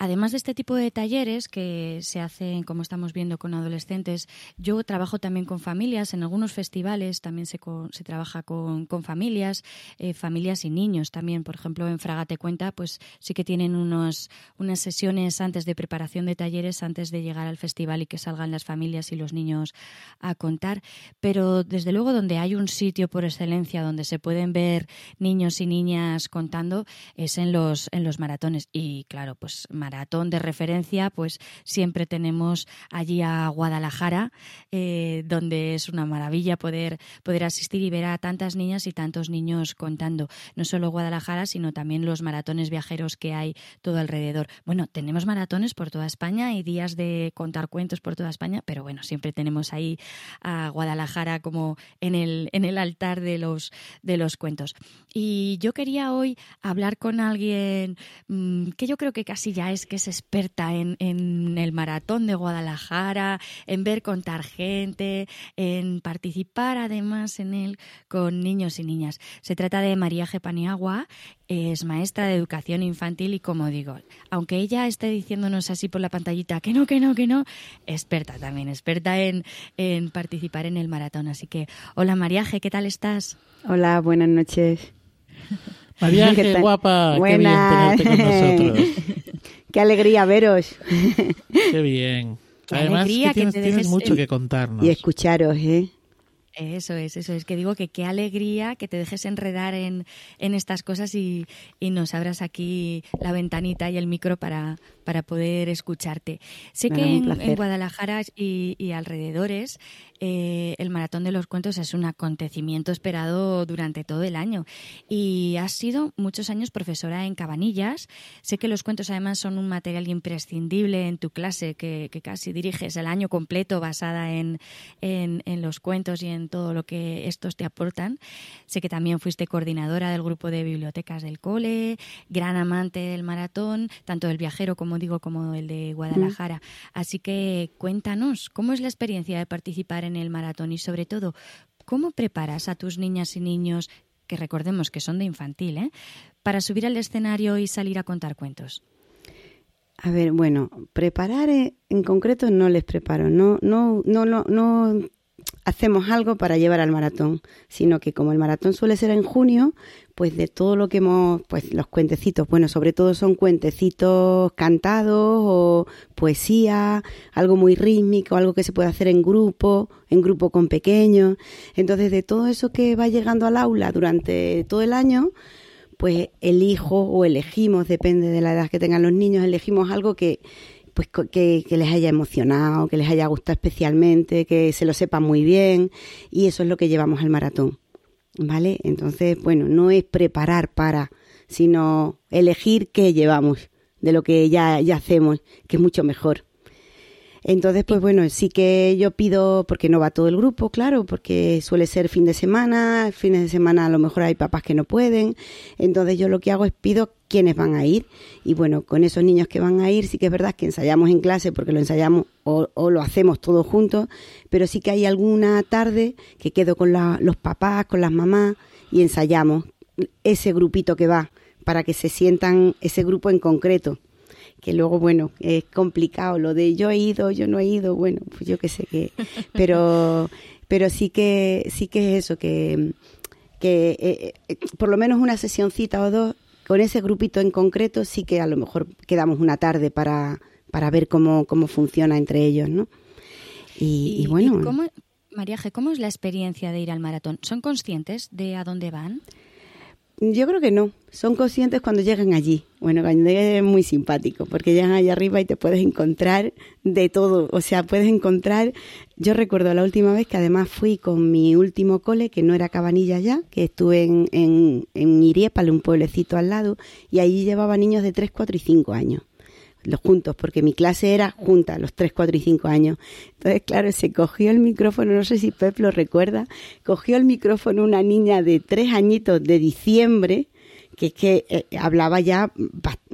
Además de este tipo de talleres que se hacen, como estamos viendo, con adolescentes, yo trabajo también con familias. En algunos festivales también se, se trabaja con, con familias, eh, familias y niños también. Por ejemplo, en Fragate Cuenta, pues sí que tienen unos, unas sesiones antes de preparación de talleres, antes de llegar al festival y que salgan las familias y los niños a contar. Pero desde luego, donde hay un sitio por excelencia donde se pueden ver niños y niñas contando es en los, en los maratones. Y claro, pues maratón de referencia, pues siempre tenemos allí a Guadalajara, eh, donde es una maravilla poder, poder asistir y ver a tantas niñas y tantos niños contando. No solo Guadalajara, sino también los maratones viajeros que hay todo alrededor. Bueno, tenemos maratones por toda España y días de contar cuentos por toda España, pero bueno, siempre tenemos ahí a Guadalajara como en el, en el altar de los, de los cuentos. Y yo quería hoy hablar con alguien mm, que yo creo que casi ya es que es experta en, el maratón de Guadalajara, en ver contar gente, en participar además en él con niños y niñas. Se trata de María Gepaniagua, es maestra de educación infantil y como digo, aunque ella esté diciéndonos así por la pantallita que no, que no, que no, experta también, experta en, en participar en el maratón. Así que, hola María ¿qué tal estás? Hola, buenas noches. María, qué, guapa, qué bien tenerte con nosotros. Qué alegría veros. Qué bien. Además, tienes, mucho que contarnos. Y escucharos, ¿eh? Eso es, eso es. Que digo que qué alegría que te dejes enredar en, en estas cosas y, y, nos abras aquí la ventanita y el micro para, para poder escucharte. Sé que en, Guadalajara y, y alrededores eh, el Maratón de los Cuentos es un acontecimiento esperado durante todo el año. Y has sido muchos años profesora en Cabanillas. Sé que los cuentos además son un material imprescindible en tu clase, que, casi diriges el año completo basada en, en, los cuentos y en todo lo que estos te aportan. Sé que también fuiste coordinadora del grupo de bibliotecas del cole, gran amante del maratón, tanto del viajero, como digo, como el de Guadalajara. Así que cuéntanos, ¿cómo es la experiencia de participar en el maratón y sobre todo, ¿cómo preparas a tus niñas y niños, que recordemos que son de infantil, ¿eh? para subir al escenario y salir a contar cuentos? A ver, bueno, preparar en concreto no les preparo, no, no, no, no hacemos algo para llevar al maratón, sino que como el maratón suele ser en junio, pues de todo lo que hemos, pues los cuentecitos, bueno, sobre todo son cuentecitos cantados o poesía, algo muy rítmico, algo que se puede hacer en grupo, en grupo con pequeños. Entonces, de todo eso que va llegando al aula durante todo el año, pues elijo o elegimos, depende de la edad que tengan los niños, elegimos algo que pues que, les haya emocionado, que les haya gustado especialmente, que se lo sepan muy bien y eso es lo que llevamos al maratón, ¿vale? Entonces, bueno, no es preparar para, sino elegir qué llevamos de lo que ya, ya hacemos, que es mucho mejor. Entonces, pues bueno, sí que yo pido, porque no va todo el grupo, claro, porque suele ser fin de semana, fines de semana a lo mejor hay papás que no pueden, entonces yo lo que hago es pido quiénes van a ir. Y bueno, con esos niños que van a ir sí que es verdad que ensayamos en clase porque lo ensayamos o, lo hacemos todos juntos, pero sí que hay alguna tarde que quedo con los papás, con las mamás y ensayamos ese grupito que va para que se sientan ese grupo en concreto que luego, bueno, es complicado lo de yo he ido, yo no he ido, bueno, pues yo qué sé qué, pero, pero sí que, sí que es eso, que, que eh, eh, por lo menos una sesioncita o dos, con ese grupito en concreto, sí que a lo mejor quedamos una tarde para, para ver cómo, cómo funciona entre ellos, ¿no? Y, bueno. cómo, María G., ¿cómo es la experiencia de ir al maratón? ¿Son conscientes de a dónde van? Yo creo que no. Son conscientes cuando llegan allí. Bueno, cuando es muy simpático, porque llegan allá arriba y te puedes encontrar de todo. O sea, puedes encontrar. Yo recuerdo la última vez que además fui con mi último cole, que no era Cabanilla ya, que estuve en, en, en un pueblecito al lado, y allí llevaba niños de 3, 4 y 5 años los juntos, porque mi clase era junta, los 3, 4 y 5 años. Entonces, claro, se cogió el micrófono, no sé si Pep lo recuerda, cogió el micrófono una niña de 3 añitos de diciembre, que es que eh, hablaba ya,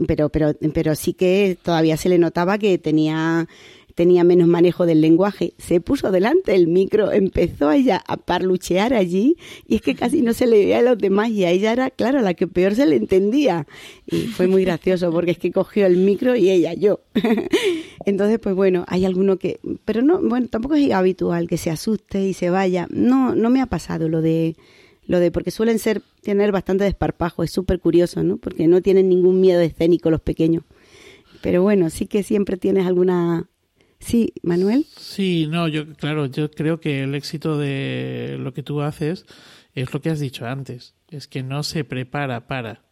pero, pero, pero sí que todavía se le notaba que tenía tenía menos manejo del lenguaje, se puso delante del micro, empezó ella a parluchear allí y es que casi no se le veía a los demás y a ella era, claro, la que peor se le entendía. Y fue muy gracioso porque es que cogió el micro y ella, yo. Entonces, pues bueno, hay alguno que, pero no, bueno, tampoco es habitual que se asuste y se vaya. No, no me ha pasado lo de lo de porque suelen ser tener bastante desparpajo, es súper curioso, ¿no? Porque no tienen ningún miedo escénico los pequeños. Pero bueno, sí que siempre tienes alguna Sí, Manuel. Sí, no, yo, claro, yo creo que el éxito de lo que tú haces es lo que has dicho antes, es que no se prepara para,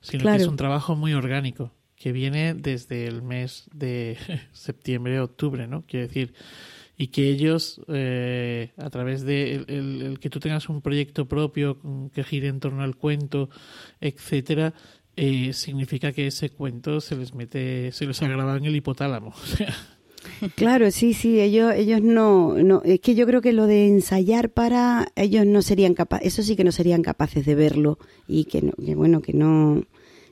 sino que es un trabajo muy orgánico, que viene desde el mes de septiembre, octubre, ¿no? Quiero decir, y que ellos, eh, a través de el, que tú tengas un proyecto propio que gire en torno al cuento, etcétera, eh, significa que ese cuento se les mete, se les agrava en el hipotálamo. Claro, sí, sí, ellos, ellos no, no, es que yo creo que lo de ensayar para ellos no serían capaces, eso sí que no serían capaces de verlo y que, no, que bueno, que no,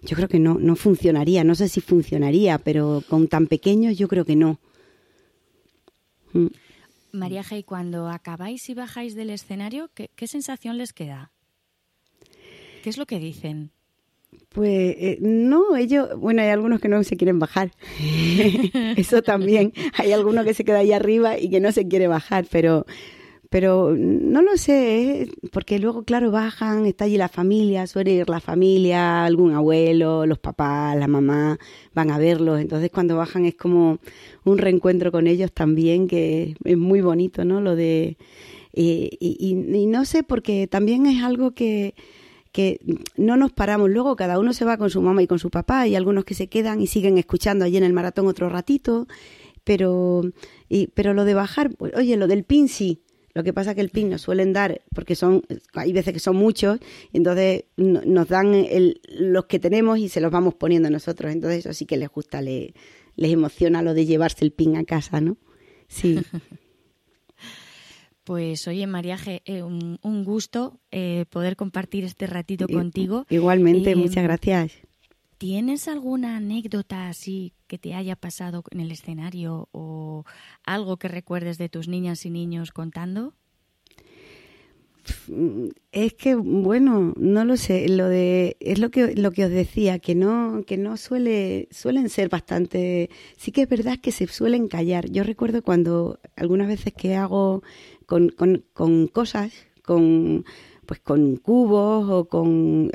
yo creo que no, no funcionaría, no sé si funcionaría, pero con tan pequeños yo creo que no. Mm. María G, cuando acabáis y bajáis del escenario, ¿qué, ¿qué sensación les queda? ¿Qué es lo que dicen? Pues eh, no, ellos, bueno, hay algunos que no se quieren bajar. Eso también. Hay algunos que se queda ahí arriba y que no se quiere bajar, pero, pero no lo sé, porque luego, claro, bajan, está allí la familia, suele ir la familia, algún abuelo, los papás, la mamá, van a verlos. Entonces, cuando bajan es como un reencuentro con ellos también, que es muy bonito, ¿no? Lo de Y, y, no sé, porque también es algo que, que no nos paramos. Luego cada uno se va con su mamá y con su papá y algunos que se quedan y siguen escuchando allí en el maratón otro ratito. Pero, y, pero lo de bajar, pues, oye, lo del pin sí. Lo que pasa es que el pin nos suelen dar, porque son, hay veces que son muchos, entonces nos dan el, los que tenemos y se los vamos poniendo nosotros. Entonces eso sí que les gusta, les, les emociona lo de llevarse el pin a casa, ¿no? Sí. Pues oye, Mariaje, eh, un, gusto eh, poder compartir este ratito contigo. Igualmente, em, muchas gracias. ¿Tienes alguna anécdota así que te haya pasado en el escenario o algo que recuerdes de tus niñas y niños contando? Es que bueno, no lo sé, lo de es lo que lo que os decía, que no que no suele suelen ser bastante sí que es verdad que se suelen callar. Yo recuerdo cuando algunas veces que hago con, con, con cosas, con pues con cubos o con,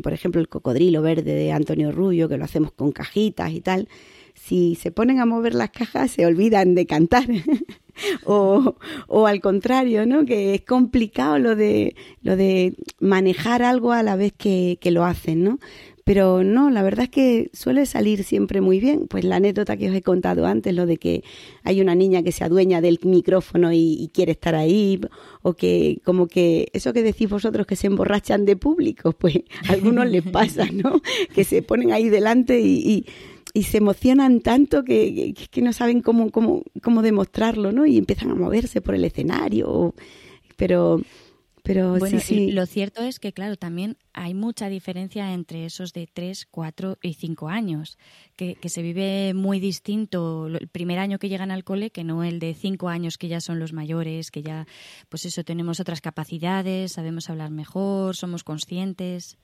por ejemplo, el cocodrilo verde de Antonio Rubio, que lo hacemos con cajitas y tal, si se ponen a mover las cajas se olvidan de cantar. o, o al contrario, ¿no? Que es complicado lo de, lo de manejar algo a la vez que, que lo hacen, ¿no? Pero no, la verdad es que suele salir siempre muy bien. Pues la anécdota que os he contado antes, lo de que hay una niña que se adueña del micrófono y, quiere estar ahí, o que como que eso que decís vosotros que se emborrachan de público, pues a algunos les pasa, ¿no? Que se ponen ahí delante y, y, se emocionan tanto que, que, no saben cómo, cómo, cómo demostrarlo, ¿no? Y empiezan a moverse por el escenario. Pero pero sí, sí. Lo cierto es que, claro, también hay mucha diferencia entre esos de 3, 4 y 5 años, que, que, se vive muy distinto el primer año que llegan al cole que no el de 5 años que ya son los mayores, que ya, pues eso, tenemos otras capacidades, sabemos hablar mejor, somos conscientes.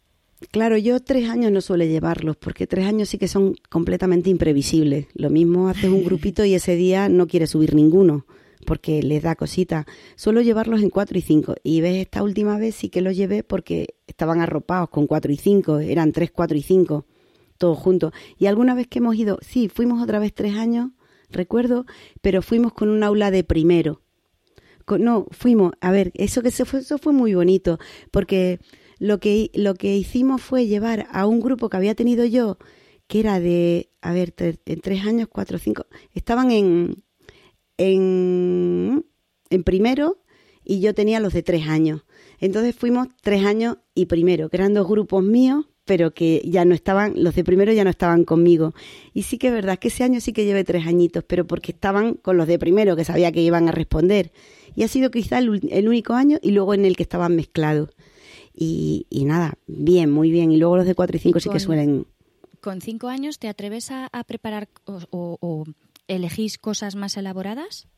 Claro, yo tres años no suele llevarlos, porque tres años sí que son completamente imprevisibles. Lo mismo haces un grupito y ese día no quiere subir ninguno porque les da cosita. Suelo llevarlos en 4 y 5. Y ves, esta última vez sí que los llevé porque estaban arropados con 4 y 5. Eran 3, 4 y 5, todos juntos. Y alguna vez que hemos ido, sí, fuimos otra vez tres años, recuerdo, pero fuimos con un aula de primero. no, fuimos, a ver, eso que se fue, eso fue muy bonito, porque lo que, lo que hicimos fue llevar a un grupo que había tenido yo, que era de, a ver, en tres años, cuatro, cinco, estaban en, en, en primero y yo tenía los de tres años. Entonces fuimos tres años y primero, que eran dos grupos míos, pero que ya no estaban, los de primero ya no estaban conmigo. Y sí que es verdad que ese año sí que llevé tres añitos, pero porque estaban con los de primero, que sabía que iban a responder. Y ha sido quizá el, único año y luego en el que estaban mezclados. Y, nada, bien, muy bien. Y luego los de cuatro y cinco sí que suelen... ¿Con cinco años te atreves a, preparar o elegís cosas más elaboradas?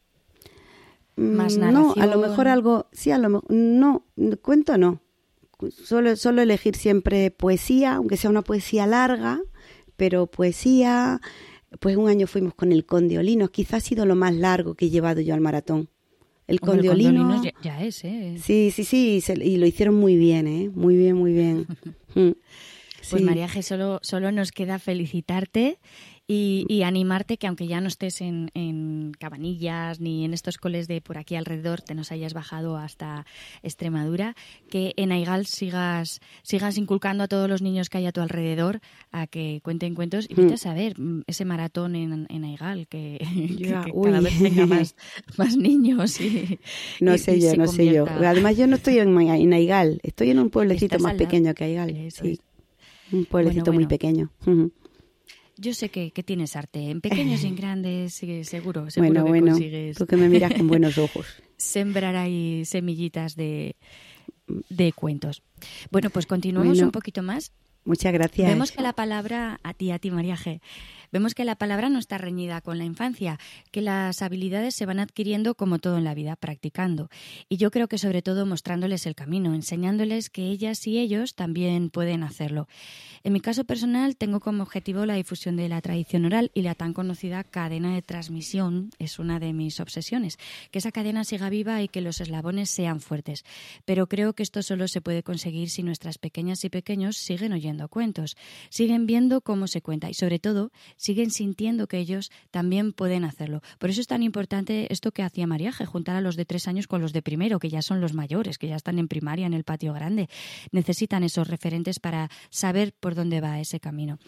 Más narración. No, a lo mejor algo, sí, a lo mejor, no, cuento no. Solo, solo elegir siempre poesía, aunque sea una poesía larga, pero poesía, pues un año fuimos con el Condiolinos, quizás ha sido lo más largo que he llevado yo al maratón. El Condiolinos ya, es, ¿eh? Sí, sí, sí, y lo hicieron muy bien, ¿eh? Muy bien, muy bien. Mm. Pues María G, solo, solo nos queda felicitarte y, animarte que aunque ya no estés en, en, Cabanillas ni en estos coles de por aquí alrededor, te nos hayas bajado hasta Extremadura, que en Aigal sigas, sigas inculcando a todos los niños que hay a tu alrededor a que cuenten cuentos y vete a saber mm, ese maratón en, en Aigal, que, cada vez tenga más, más niños. Y, no sé yo, no sé yo. Además yo no estoy en, en Aigal, estoy en un pueblecito más pequeño que Aigal. Sí. Un pueblecito muy pequeño. Yo sé que, tienes arte, en pequeños y en grandes, seguro, seguro bueno, que bueno, consigues. Tú que me miras con buenos ojos. Sembrar ahí semillitas de, de cuentos. Bueno, pues continuamos un poquito más. Muchas gracias. Vemos que la palabra, a ti, a ti, María G., Vemos que la palabra no está reñida con la infancia, que las habilidades se van adquiriendo como todo en la vida, practicando. Y yo creo que sobre todo mostrándoles el camino, enseñándoles que ellas y ellos también pueden hacerlo. En mi caso personal tengo como objetivo la difusión de la tradición oral y la tan conocida cadena de transmisión es una de mis obsesiones, que esa cadena siga viva y que los eslabones sean fuertes. Pero creo que esto solo se puede conseguir si nuestras pequeñas y pequeños siguen oyendo cuentos, siguen viendo cómo se cuenta y sobre todo siguen sintiendo que ellos también pueden hacerlo. Por eso es tan importante esto que hacía Mariaje, juntar a los de tres años con los de primero, que ya son los mayores, que ya están en primaria en el patio grande. Necesitan esos referentes para saber por dónde va ese camino.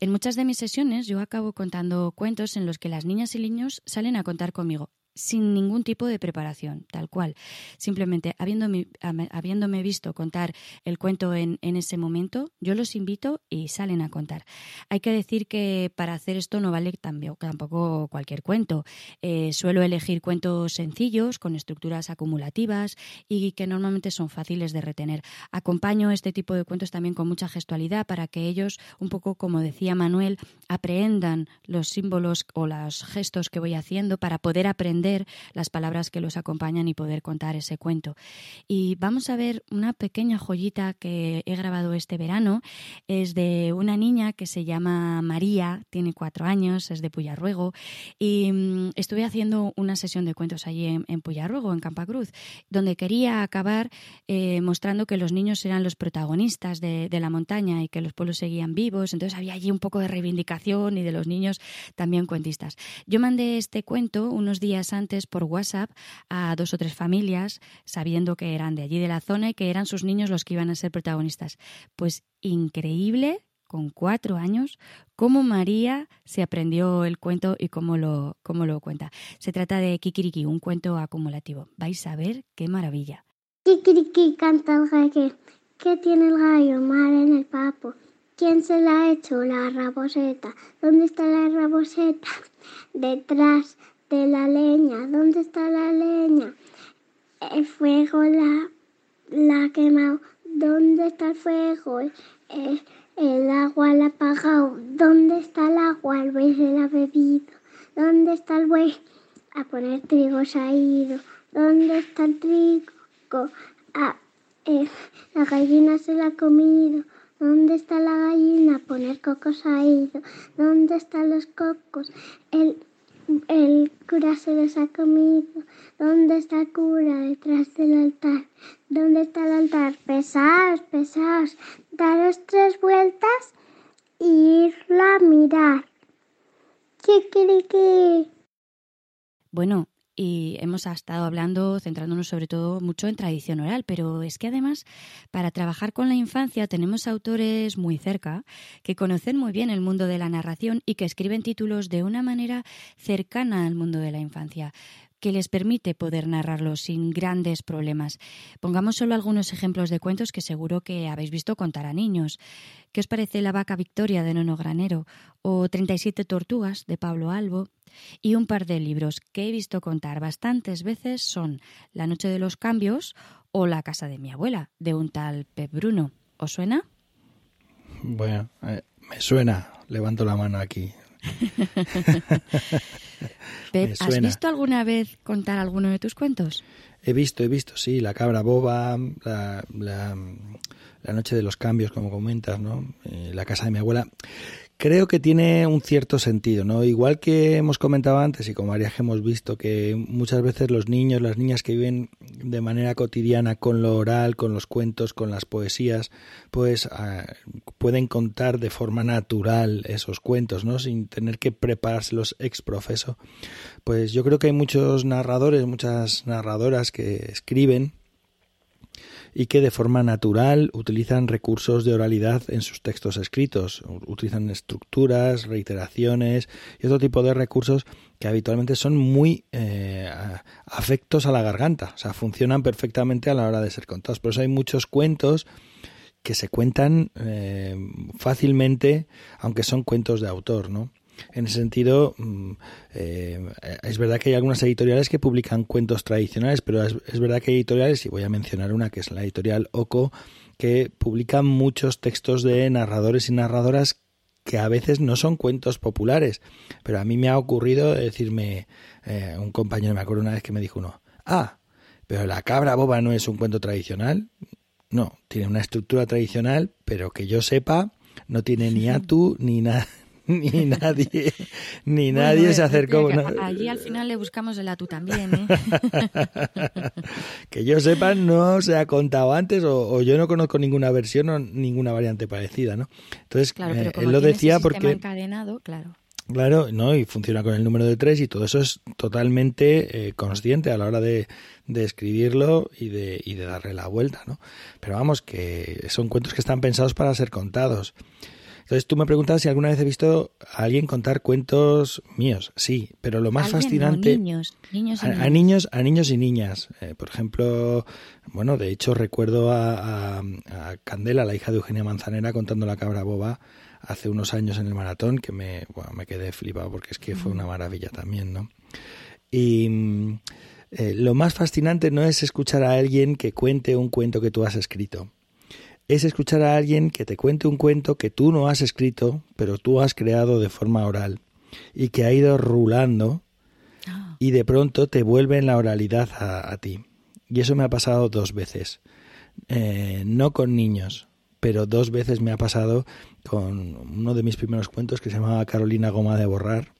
En muchas de mis sesiones yo acabo contando cuentos en los que las niñas y niños salen a contar conmigo sin ningún tipo de preparación, tal cual. Simplemente habiéndome, habiéndome visto contar el cuento en, en, ese momento, yo los invito y salen a contar. Hay que decir que para hacer esto no vale tampoco cualquier cuento. Eh, suelo elegir cuentos sencillos, con estructuras acumulativas y que normalmente son fáciles de retener. Acompaño este tipo de cuentos también con mucha gestualidad para que ellos, un poco como decía Manuel, aprehendan los símbolos o los gestos que voy haciendo para poder aprender las palabras que los acompañan y poder contar ese cuento. Y vamos a ver una pequeña joyita que he grabado este verano. Es de una niña que se llama María, tiene cuatro años, es de Puyarruego. Y mm, estuve haciendo una sesión de cuentos allí en, en Puyarruego, en Campacruz, donde quería acabar eh, mostrando que los niños eran los protagonistas de, de la montaña y que los pueblos seguían vivos. Entonces había allí un poco de reivindicación y de los niños también cuentistas. Yo mandé este cuento unos días antes por WhatsApp a dos o tres familias, sabiendo que eran de allí de la zona y que eran sus niños los que iban a ser protagonistas. Pues increíble, con cuatro años, cómo María se aprendió el cuento y cómo lo, cómo lo cuenta. Se trata de Kikiriki, un cuento acumulativo. Vais a ver qué maravilla. Kikiriki canta el gallo. ¿Qué tiene el gallo? Mar en el papo. ¿Quién se la ha hecho? La raboseta. ¿Dónde está la raboseta? Detrás de la leña. ¿Dónde está la leña? El fuego la, ha quemado. ¿Dónde está el fuego? El, el agua la ha apagado. ¿Dónde está el agua? El buey se la ha bebido. ¿Dónde está el buey? A poner trigo se ha ido. ¿Dónde está el trigo? Ah, eh, la gallina se la ha comido. ¿Dónde está la gallina? A poner cocos ha ido. ¿Dónde están los cocos? El el cura se los ha comido. ¿Dónde está el cura? Detrás del altar. ¿Dónde está el altar? Pesaos, pesaos. Daros tres vueltas y irla a mirar. ¡Kikiriki! Bueno, y hemos estado hablando, centrándonos sobre todo mucho en tradición oral, pero es que además para trabajar con la infancia tenemos autores muy cerca que conocen muy bien el mundo de la narración y que escriben títulos de una manera cercana al mundo de la infancia que les permite poder narrarlo sin grandes problemas. Pongamos solo algunos ejemplos de cuentos que seguro que habéis visto contar a niños. ¿Qué os parece La vaca Victoria de Nono Granero o 37 tortugas de Pablo Albo? Y un par de libros que he visto contar bastantes veces son La noche de los cambios o La casa de mi abuela de un tal Pep Bruno. ¿Os suena? Bueno, eh, me suena. Levanto la mano aquí. ¿has visto alguna vez contar alguno de tus cuentos? He visto, he visto, sí, La cabra boba, la, la, noche de los cambios, como comentas, ¿no? Eh, la casa de mi abuela creo que tiene un cierto sentido, ¿no? Igual que hemos comentado antes y como María hemos visto que muchas veces los niños, las niñas que viven de manera cotidiana con lo oral, con los cuentos, con las poesías, pues ah, pueden contar de forma natural esos cuentos, ¿no? Sin tener que preparárselos ex profeso. Pues yo creo que hay muchos narradores, muchas narradoras que escriben y que de forma natural utilizan recursos de oralidad en sus textos escritos, utilizan estructuras, reiteraciones y otro tipo de recursos que habitualmente son muy eh, afectos a la garganta, o sea, funcionan perfectamente a la hora de ser contados. Por eso hay muchos cuentos que se cuentan eh, fácilmente, aunque son cuentos de autor, ¿no? En ese sentido, mm, eh, es verdad que hay algunas editoriales que publican cuentos tradicionales, pero es, verdad que hay editoriales, y voy a mencionar una que es la editorial OCO, que publican muchos textos de narradores y narradoras que a veces no son cuentos populares. Pero a mí me ha ocurrido decirme, eh, un compañero me acuerdo una vez que me dijo uno, ah, pero la cabra boba no es un cuento tradicional. No, tiene una estructura tradicional, pero que yo sepa, no tiene ni atu ni nada ni nadie, ni nadie se acercó. allí al final le buscamos el atu también, ¿eh? que yo sepa, no se ha contado antes o, yo no conozco ninguna versión o ninguna variante parecida, ¿no? Entonces, claro, pero eh, él lo decía porque... encadenado, claro. Claro, ¿no? Y funciona con el número de tres y todo eso es totalmente eh, consciente a la hora de, de escribirlo y de, y de darle la vuelta, ¿no? Pero vamos, que son cuentos que están pensados para ser contados. Entonces tú me preguntas si alguna vez he visto a alguien contar cuentos míos. Sí, pero lo más fascinante... niños, niños y a, niños, a niños y niñas. Eh, por ejemplo, bueno, de hecho recuerdo a, a, Candela, la hija de Eugenia Manzanera, contando la cabra boba hace unos años en el maratón, que me, bueno, me quedé flipado porque es que fue una maravilla también, ¿no? Y mm, eh, lo más fascinante no es escuchar a alguien que cuente un cuento que tú has escrito es escuchar a alguien que te cuente un cuento que tú no has escrito, pero tú has creado de forma oral y que ha ido rulando ah. y de pronto te vuelve en la oralidad a, ti. Y eso me ha pasado dos veces. Eh, no con niños, pero dos veces me ha pasado con uno de mis primeros cuentos que se llamaba Carolina Goma de Borrar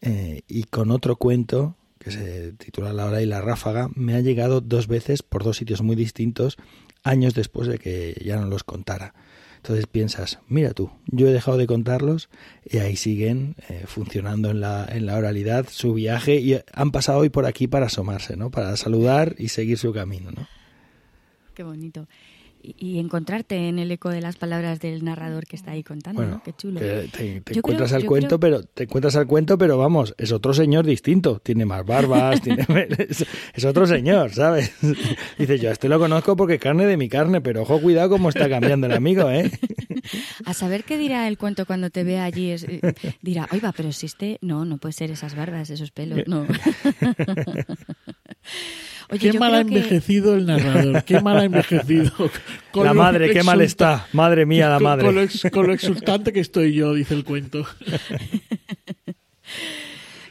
eh, y con otro cuento que se titula La hora y la ráfaga, me ha llegado dos veces por dos sitios muy distintos años después de que ya no los contara. Entonces piensas, mira tú, yo he dejado de contarlos y ahí siguen eh, funcionando en la, en la oralidad su viaje y han pasado hoy por aquí para asomarse, ¿no? Para saludar y seguir su camino, ¿no? Qué bonito y, encontrarte en el eco de las palabras del narrador que está ahí contando, ¿no? Qué chulo. te, encuentras al cuento, pero te encuentras al cuento, pero vamos, es otro señor distinto, tiene más barbas, tiene, es, otro señor, ¿sabes? Dice, yo este lo conozco porque es carne de mi carne, pero ojo, cuidado cómo está cambiando el amigo, ¿eh? A saber qué dirá el cuento cuando te vea allí, es, eh, dirá, oiga, pero existe, no, no puede ser esas barbas, esos pelos, no. Qué mal ha envejecido el narrador, qué mal ha envejecido. la madre, qué mal está, madre mía, la madre. Con lo, exultante que estoy yo, dice el cuento.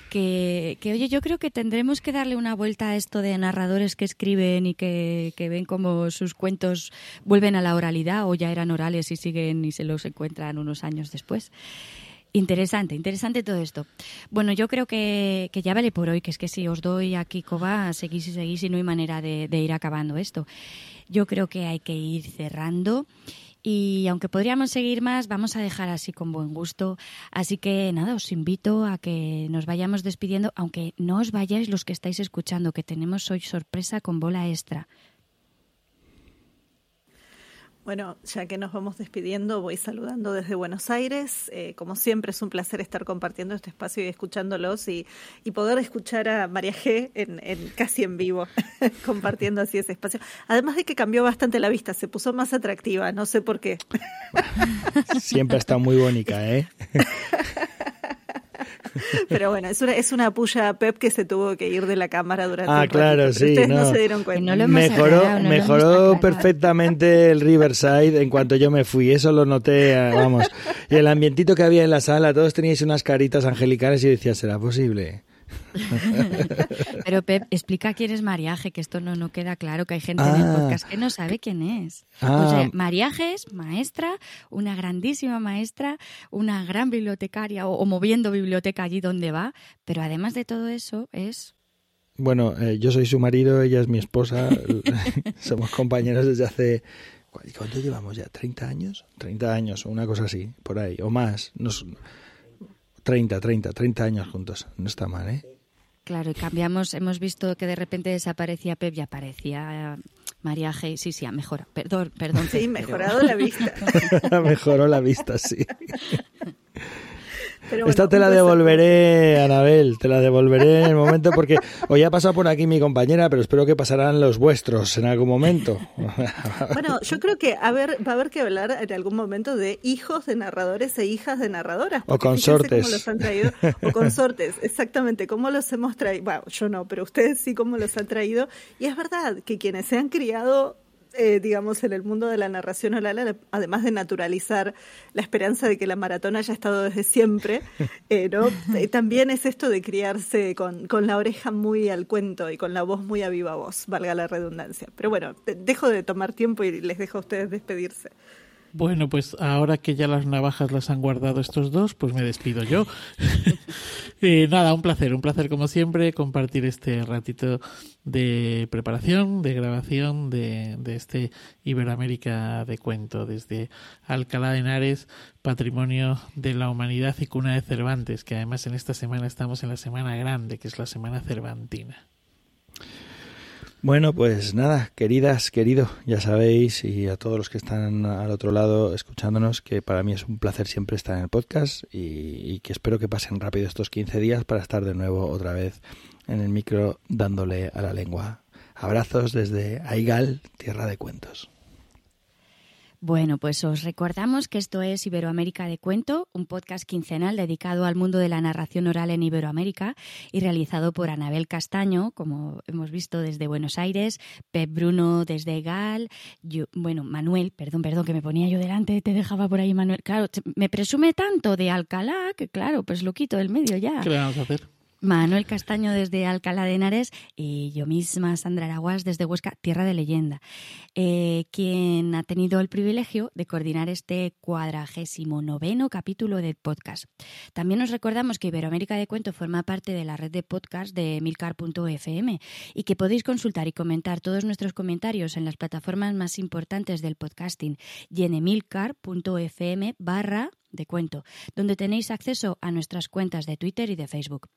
Que, oye, yo creo que tendremos que darle una vuelta a esto de narradores que escriben y que, que, ven como sus cuentos vuelven a la oralidad o ya eran orales y siguen y se los encuentran unos años después. Interesante, interesante todo esto. Bueno, yo creo que, ya vale por hoy, que es que si os doy aquí coba, seguís y seguís y no hay manera de, ir acabando esto. Yo creo que hay que ir cerrando y aunque podríamos seguir más, vamos a dejar así con buen gusto. Así que nada, os invito a que nos vayamos despidiendo, aunque no os vayáis los que estáis escuchando, que tenemos hoy sorpresa con bola extra. Bueno, ya que nos vamos despidiendo, voy saludando desde Buenos Aires. Eh, como siempre, es un placer estar compartiendo este espacio y escuchándolos y, poder escuchar a María G en, casi en vivo, compartiendo así ese espacio. Además de que cambió bastante la vista, se puso más atractiva, no sé por qué. Siempre está muy bonita, ¿eh? Pero bueno, es una, es una puya Pep que se tuvo que ir de la cámara durante Ah, claro, sí. Ustedes no. se dieron cuenta. mejoró mejoró perfectamente el Riverside en cuanto yo me fui. Eso lo noté, eh, vamos. Y el ambientito que había en la sala, todos teníais unas caritas angelicales y decía, ¿será posible? Pero Pep, explica quién es Mariaje, que esto no, no queda claro, que hay gente en el ah. podcast que no sabe quién es. Ah. Mariaje es maestra, una grandísima maestra, una gran bibliotecaria o, moviendo biblioteca allí donde va, pero además de todo eso es... Bueno, eh, yo soy su marido, ella es mi esposa, somos compañeros desde hace... ¿Cuánto llevamos ya? ¿30 años? 30 años o una cosa así, por ahí, o más. Nos, 30, 30, 30 años juntos. No está mal, ¿eh? Claro, y cambiamos, hemos visto que de repente desaparecía Pep y aparecía eh, María G. Sí, sí, ha mejorado. Perdón, perdón. Sí, mejorado la vista. Mejoró la vista, sí. Esta te la devolveré, Anabel, te la devolveré en el momento porque hoy ha pasado por aquí mi compañera, pero espero que pasarán los vuestros en algún momento. Bueno, yo creo que a ver, va a haber que hablar en algún momento de hijos de narradores e hijas de narradoras. O consortes. Cómo los han traído, o consortes, exactamente, cómo los hemos traído. Bueno, yo no, pero ustedes sí cómo los han traído. Y es verdad que quienes se han criado eh, digamos, en el mundo de la narración oral, además de naturalizar la esperanza de que la maratón haya estado desde siempre, eh, ¿no? Eh, también es esto de criarse con, con, la oreja muy al cuento y con la voz muy a viva voz, valga la redundancia. Pero bueno, dejo de tomar tiempo y les dejo a ustedes despedirse. Bueno, pues ahora que ya las navajas las han guardado estos dos, pues me despido yo. eh, nada, un placer, un placer como siempre compartir este ratito de preparación, de grabación de, de este Iberoamérica de cuento desde Alcalá de Henares, patrimonio de la humanidad y cuna de Cervantes, que además en esta semana estamos en la semana grande, que es la semana cervantina. Bueno, pues nada, queridas, querido, ya sabéis, y a todos los que están al otro lado escuchándonos, que para mí es un placer siempre estar en el podcast y, que espero que pasen rápido estos 15 días para estar de nuevo otra vez en el micro dándole a la lengua. Abrazos desde Aigal, tierra de cuentos. Bueno, pues os recordamos que esto es Iberoamérica de Cuento, un podcast quincenal dedicado al mundo de la narración oral en Iberoamérica y realizado por Anabel Castaño, como hemos visto desde Buenos Aires, Pep Bruno desde Gal, yo, bueno, Manuel, perdón, perdón, que me ponía yo delante, te dejaba por ahí Manuel. Claro, me presume tanto de Alcalá que claro, pues lo quito del medio ya. ¿Qué le vamos a hacer? Manuel Castaño desde Alcalá de Henares y yo misma, Sandra Araguas, desde Huesca, Tierra de Leyenda, eh, quien ha tenido el privilegio de coordinar este cuadragésimo noveno capítulo del podcast. También nos recordamos que Iberoamérica de Cuento forma parte de la red de podcast de milcar.fm y que podéis consultar y comentar todos nuestros comentarios en las plataformas más importantes del podcasting y en emilcar.fm barra de cuento, donde tenéis acceso a nuestras cuentas de Twitter y de Facebook.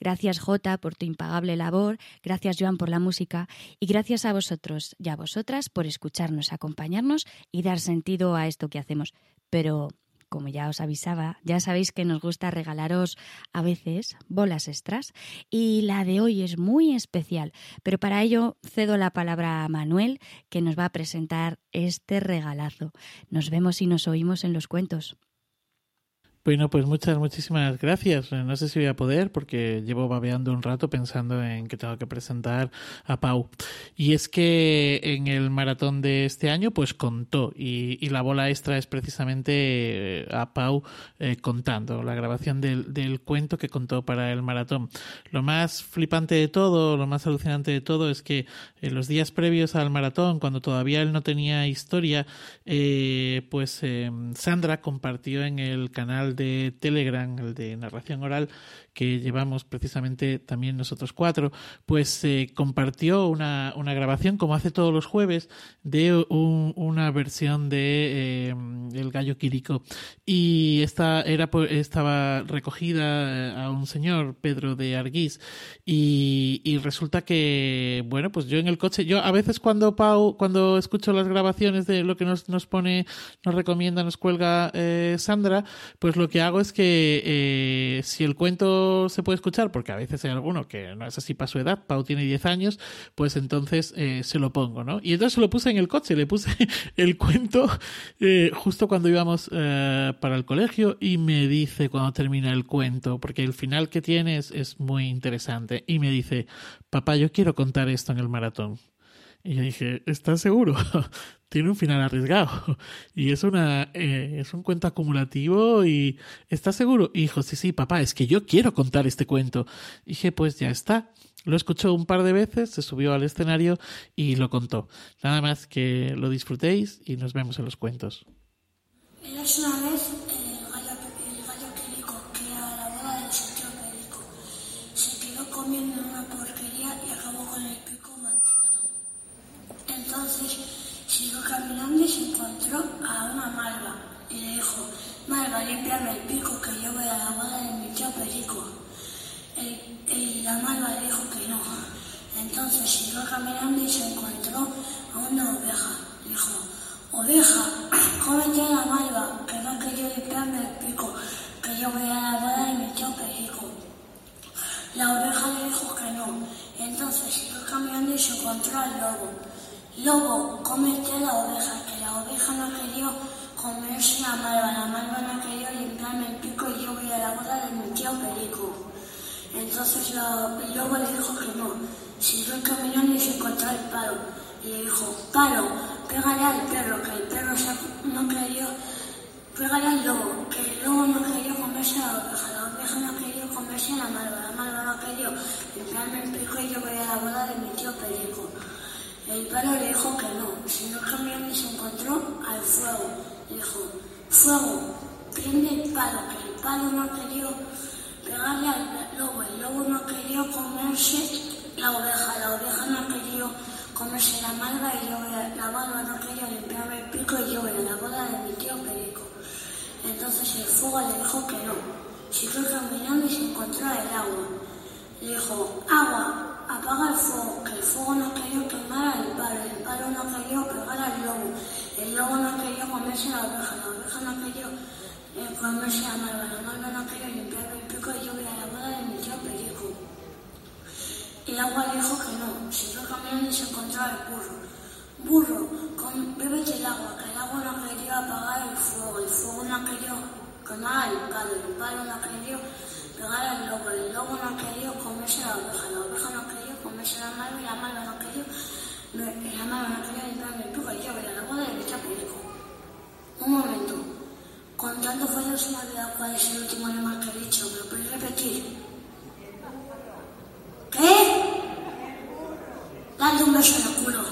Gracias Jota por tu impagable labor, gracias Joan por la música y gracias a vosotros y a vosotras por escucharnos, acompañarnos y dar sentido a esto que hacemos. Pero como ya os avisaba, ya sabéis que nos gusta regalaros a veces bolas extras y la de hoy es muy especial, pero para ello cedo la palabra a Manuel que nos va a presentar este regalazo. Nos vemos y nos oímos en los cuentos. Bueno, pues muchas, muchísimas gracias. No sé si voy a poder porque llevo babeando un rato pensando en que tengo que presentar a Pau. Y es que en el maratón de este año pues contó y, la bola extra es precisamente eh, a Pau eh, contando la grabación del, cuento que contó para el maratón. Lo más flipante de todo, lo más alucinante de todo es que en los días previos al maratón, cuando todavía él no tenía historia, eh, pues Sandra compartió en el canal de Telegram, el de narración oral, que llevamos precisamente también nosotros cuatro, pues eh, compartió una, una, grabación, como hace todos los jueves, de una versión de eh, El Gallo Quirico. Y esta era, estaba recogida eh, a un señor, Pedro de Arguís, y, y, resulta que, bueno, pues yo en el coche, yo a veces cuando Pau, cuando escucho las grabaciones de lo que nos, nos pone, nos recomienda, nos cuelga Sandra, pues lo que hago es que si el cuento se puede escuchar, porque a veces hay alguno que no es así para su edad, Pau tiene 10 años, pues entonces eh, se lo pongo, ¿no? Y entonces se lo puse en el coche, le puse el cuento eh, justo cuando íbamos eh, para el colegio y me dice cuando termina el cuento, porque el final que tiene es, es muy interesante, y me dice, papá, yo quiero contar esto en el maratón. Y yo dije, ¿estás seguro? Tiene un final arriesgado. Y es una eh, es un cuento acumulativo y ¿estás seguro? Y dijo, sí, sí, papá, es que yo quiero contar este cuento. Y dije, pues ya está. Lo escuchó un par de veces, se subió al escenario y lo contó. Nada más que lo disfrutéis y nos vemos en los cuentos. una vez malva, límpiame el pico que yo voy a la boda de mi tío Perico. La malva dijo que no. Entonces siguió caminando y se encontró a una oveja. Dijo, oveja, cómete la malva, que no querido limpiarme el pico, que yo voy a la boda de mi tío Perico. La oveja le dijo que no. Entonces siguió caminando y se encontró al lobo. Lobo, cómete la oveja, que la oveja no quería comerse la malva, la malva no quería limpiarme el pico y yo voy a la boda de mi tío Perico. Entonces el lobo le dijo que no. Siguió caminando y se encontró el palo. Y le dijo, palo, pégale al perro, que el perro no quería, pégale al lobo, que el lobo no quería comerse la oveja, la oveja no quería comerse la malva, la malva no quería limpiarme el pico y yo voy a la boda de mi tío Perico. El palo le dijo que no, sino cambiando y se encontró al fuego. Dijo, fuego, prende el palo, que el palo no quería pegarle al lobo, el lobo no quería comerse la oveja, la oveja no quería comerse la malva y yo la malva no quería limpiarme el pico y yo era la boda de mi tío Perico. Entonces el fuego le dijo que no. Siguió caminando y se encontró el agua. Le dijo, agua, apaga el fuego, que el fuego no quería quemar al palo, el palo no quería pegar al lobo, el lobo no quería comerse la oveja, la oveja no quería eh, comerse la malva, la malva no quería limpiar el pico y yo a la boda de mi tío Perico. El agua dijo que no, siguió caminando y se encontró el burro. Burro, con, bébete el agua, que el agua no quería apagar el fuego, el fuego no quería quemar al palo, el palo no quería pegar al lobo, el lobo no quería comerse la oveja, la oveja no quería comerse la malva y la malva no quería, la malva no quería limpiarme el pico y yo a la boda mi Perico. Un momento, con tanto fallo se me ha olvidado cuál es el último animal que he dicho, ¿me lo podéis repetir? ¿Qué? Dale un beso en el culo.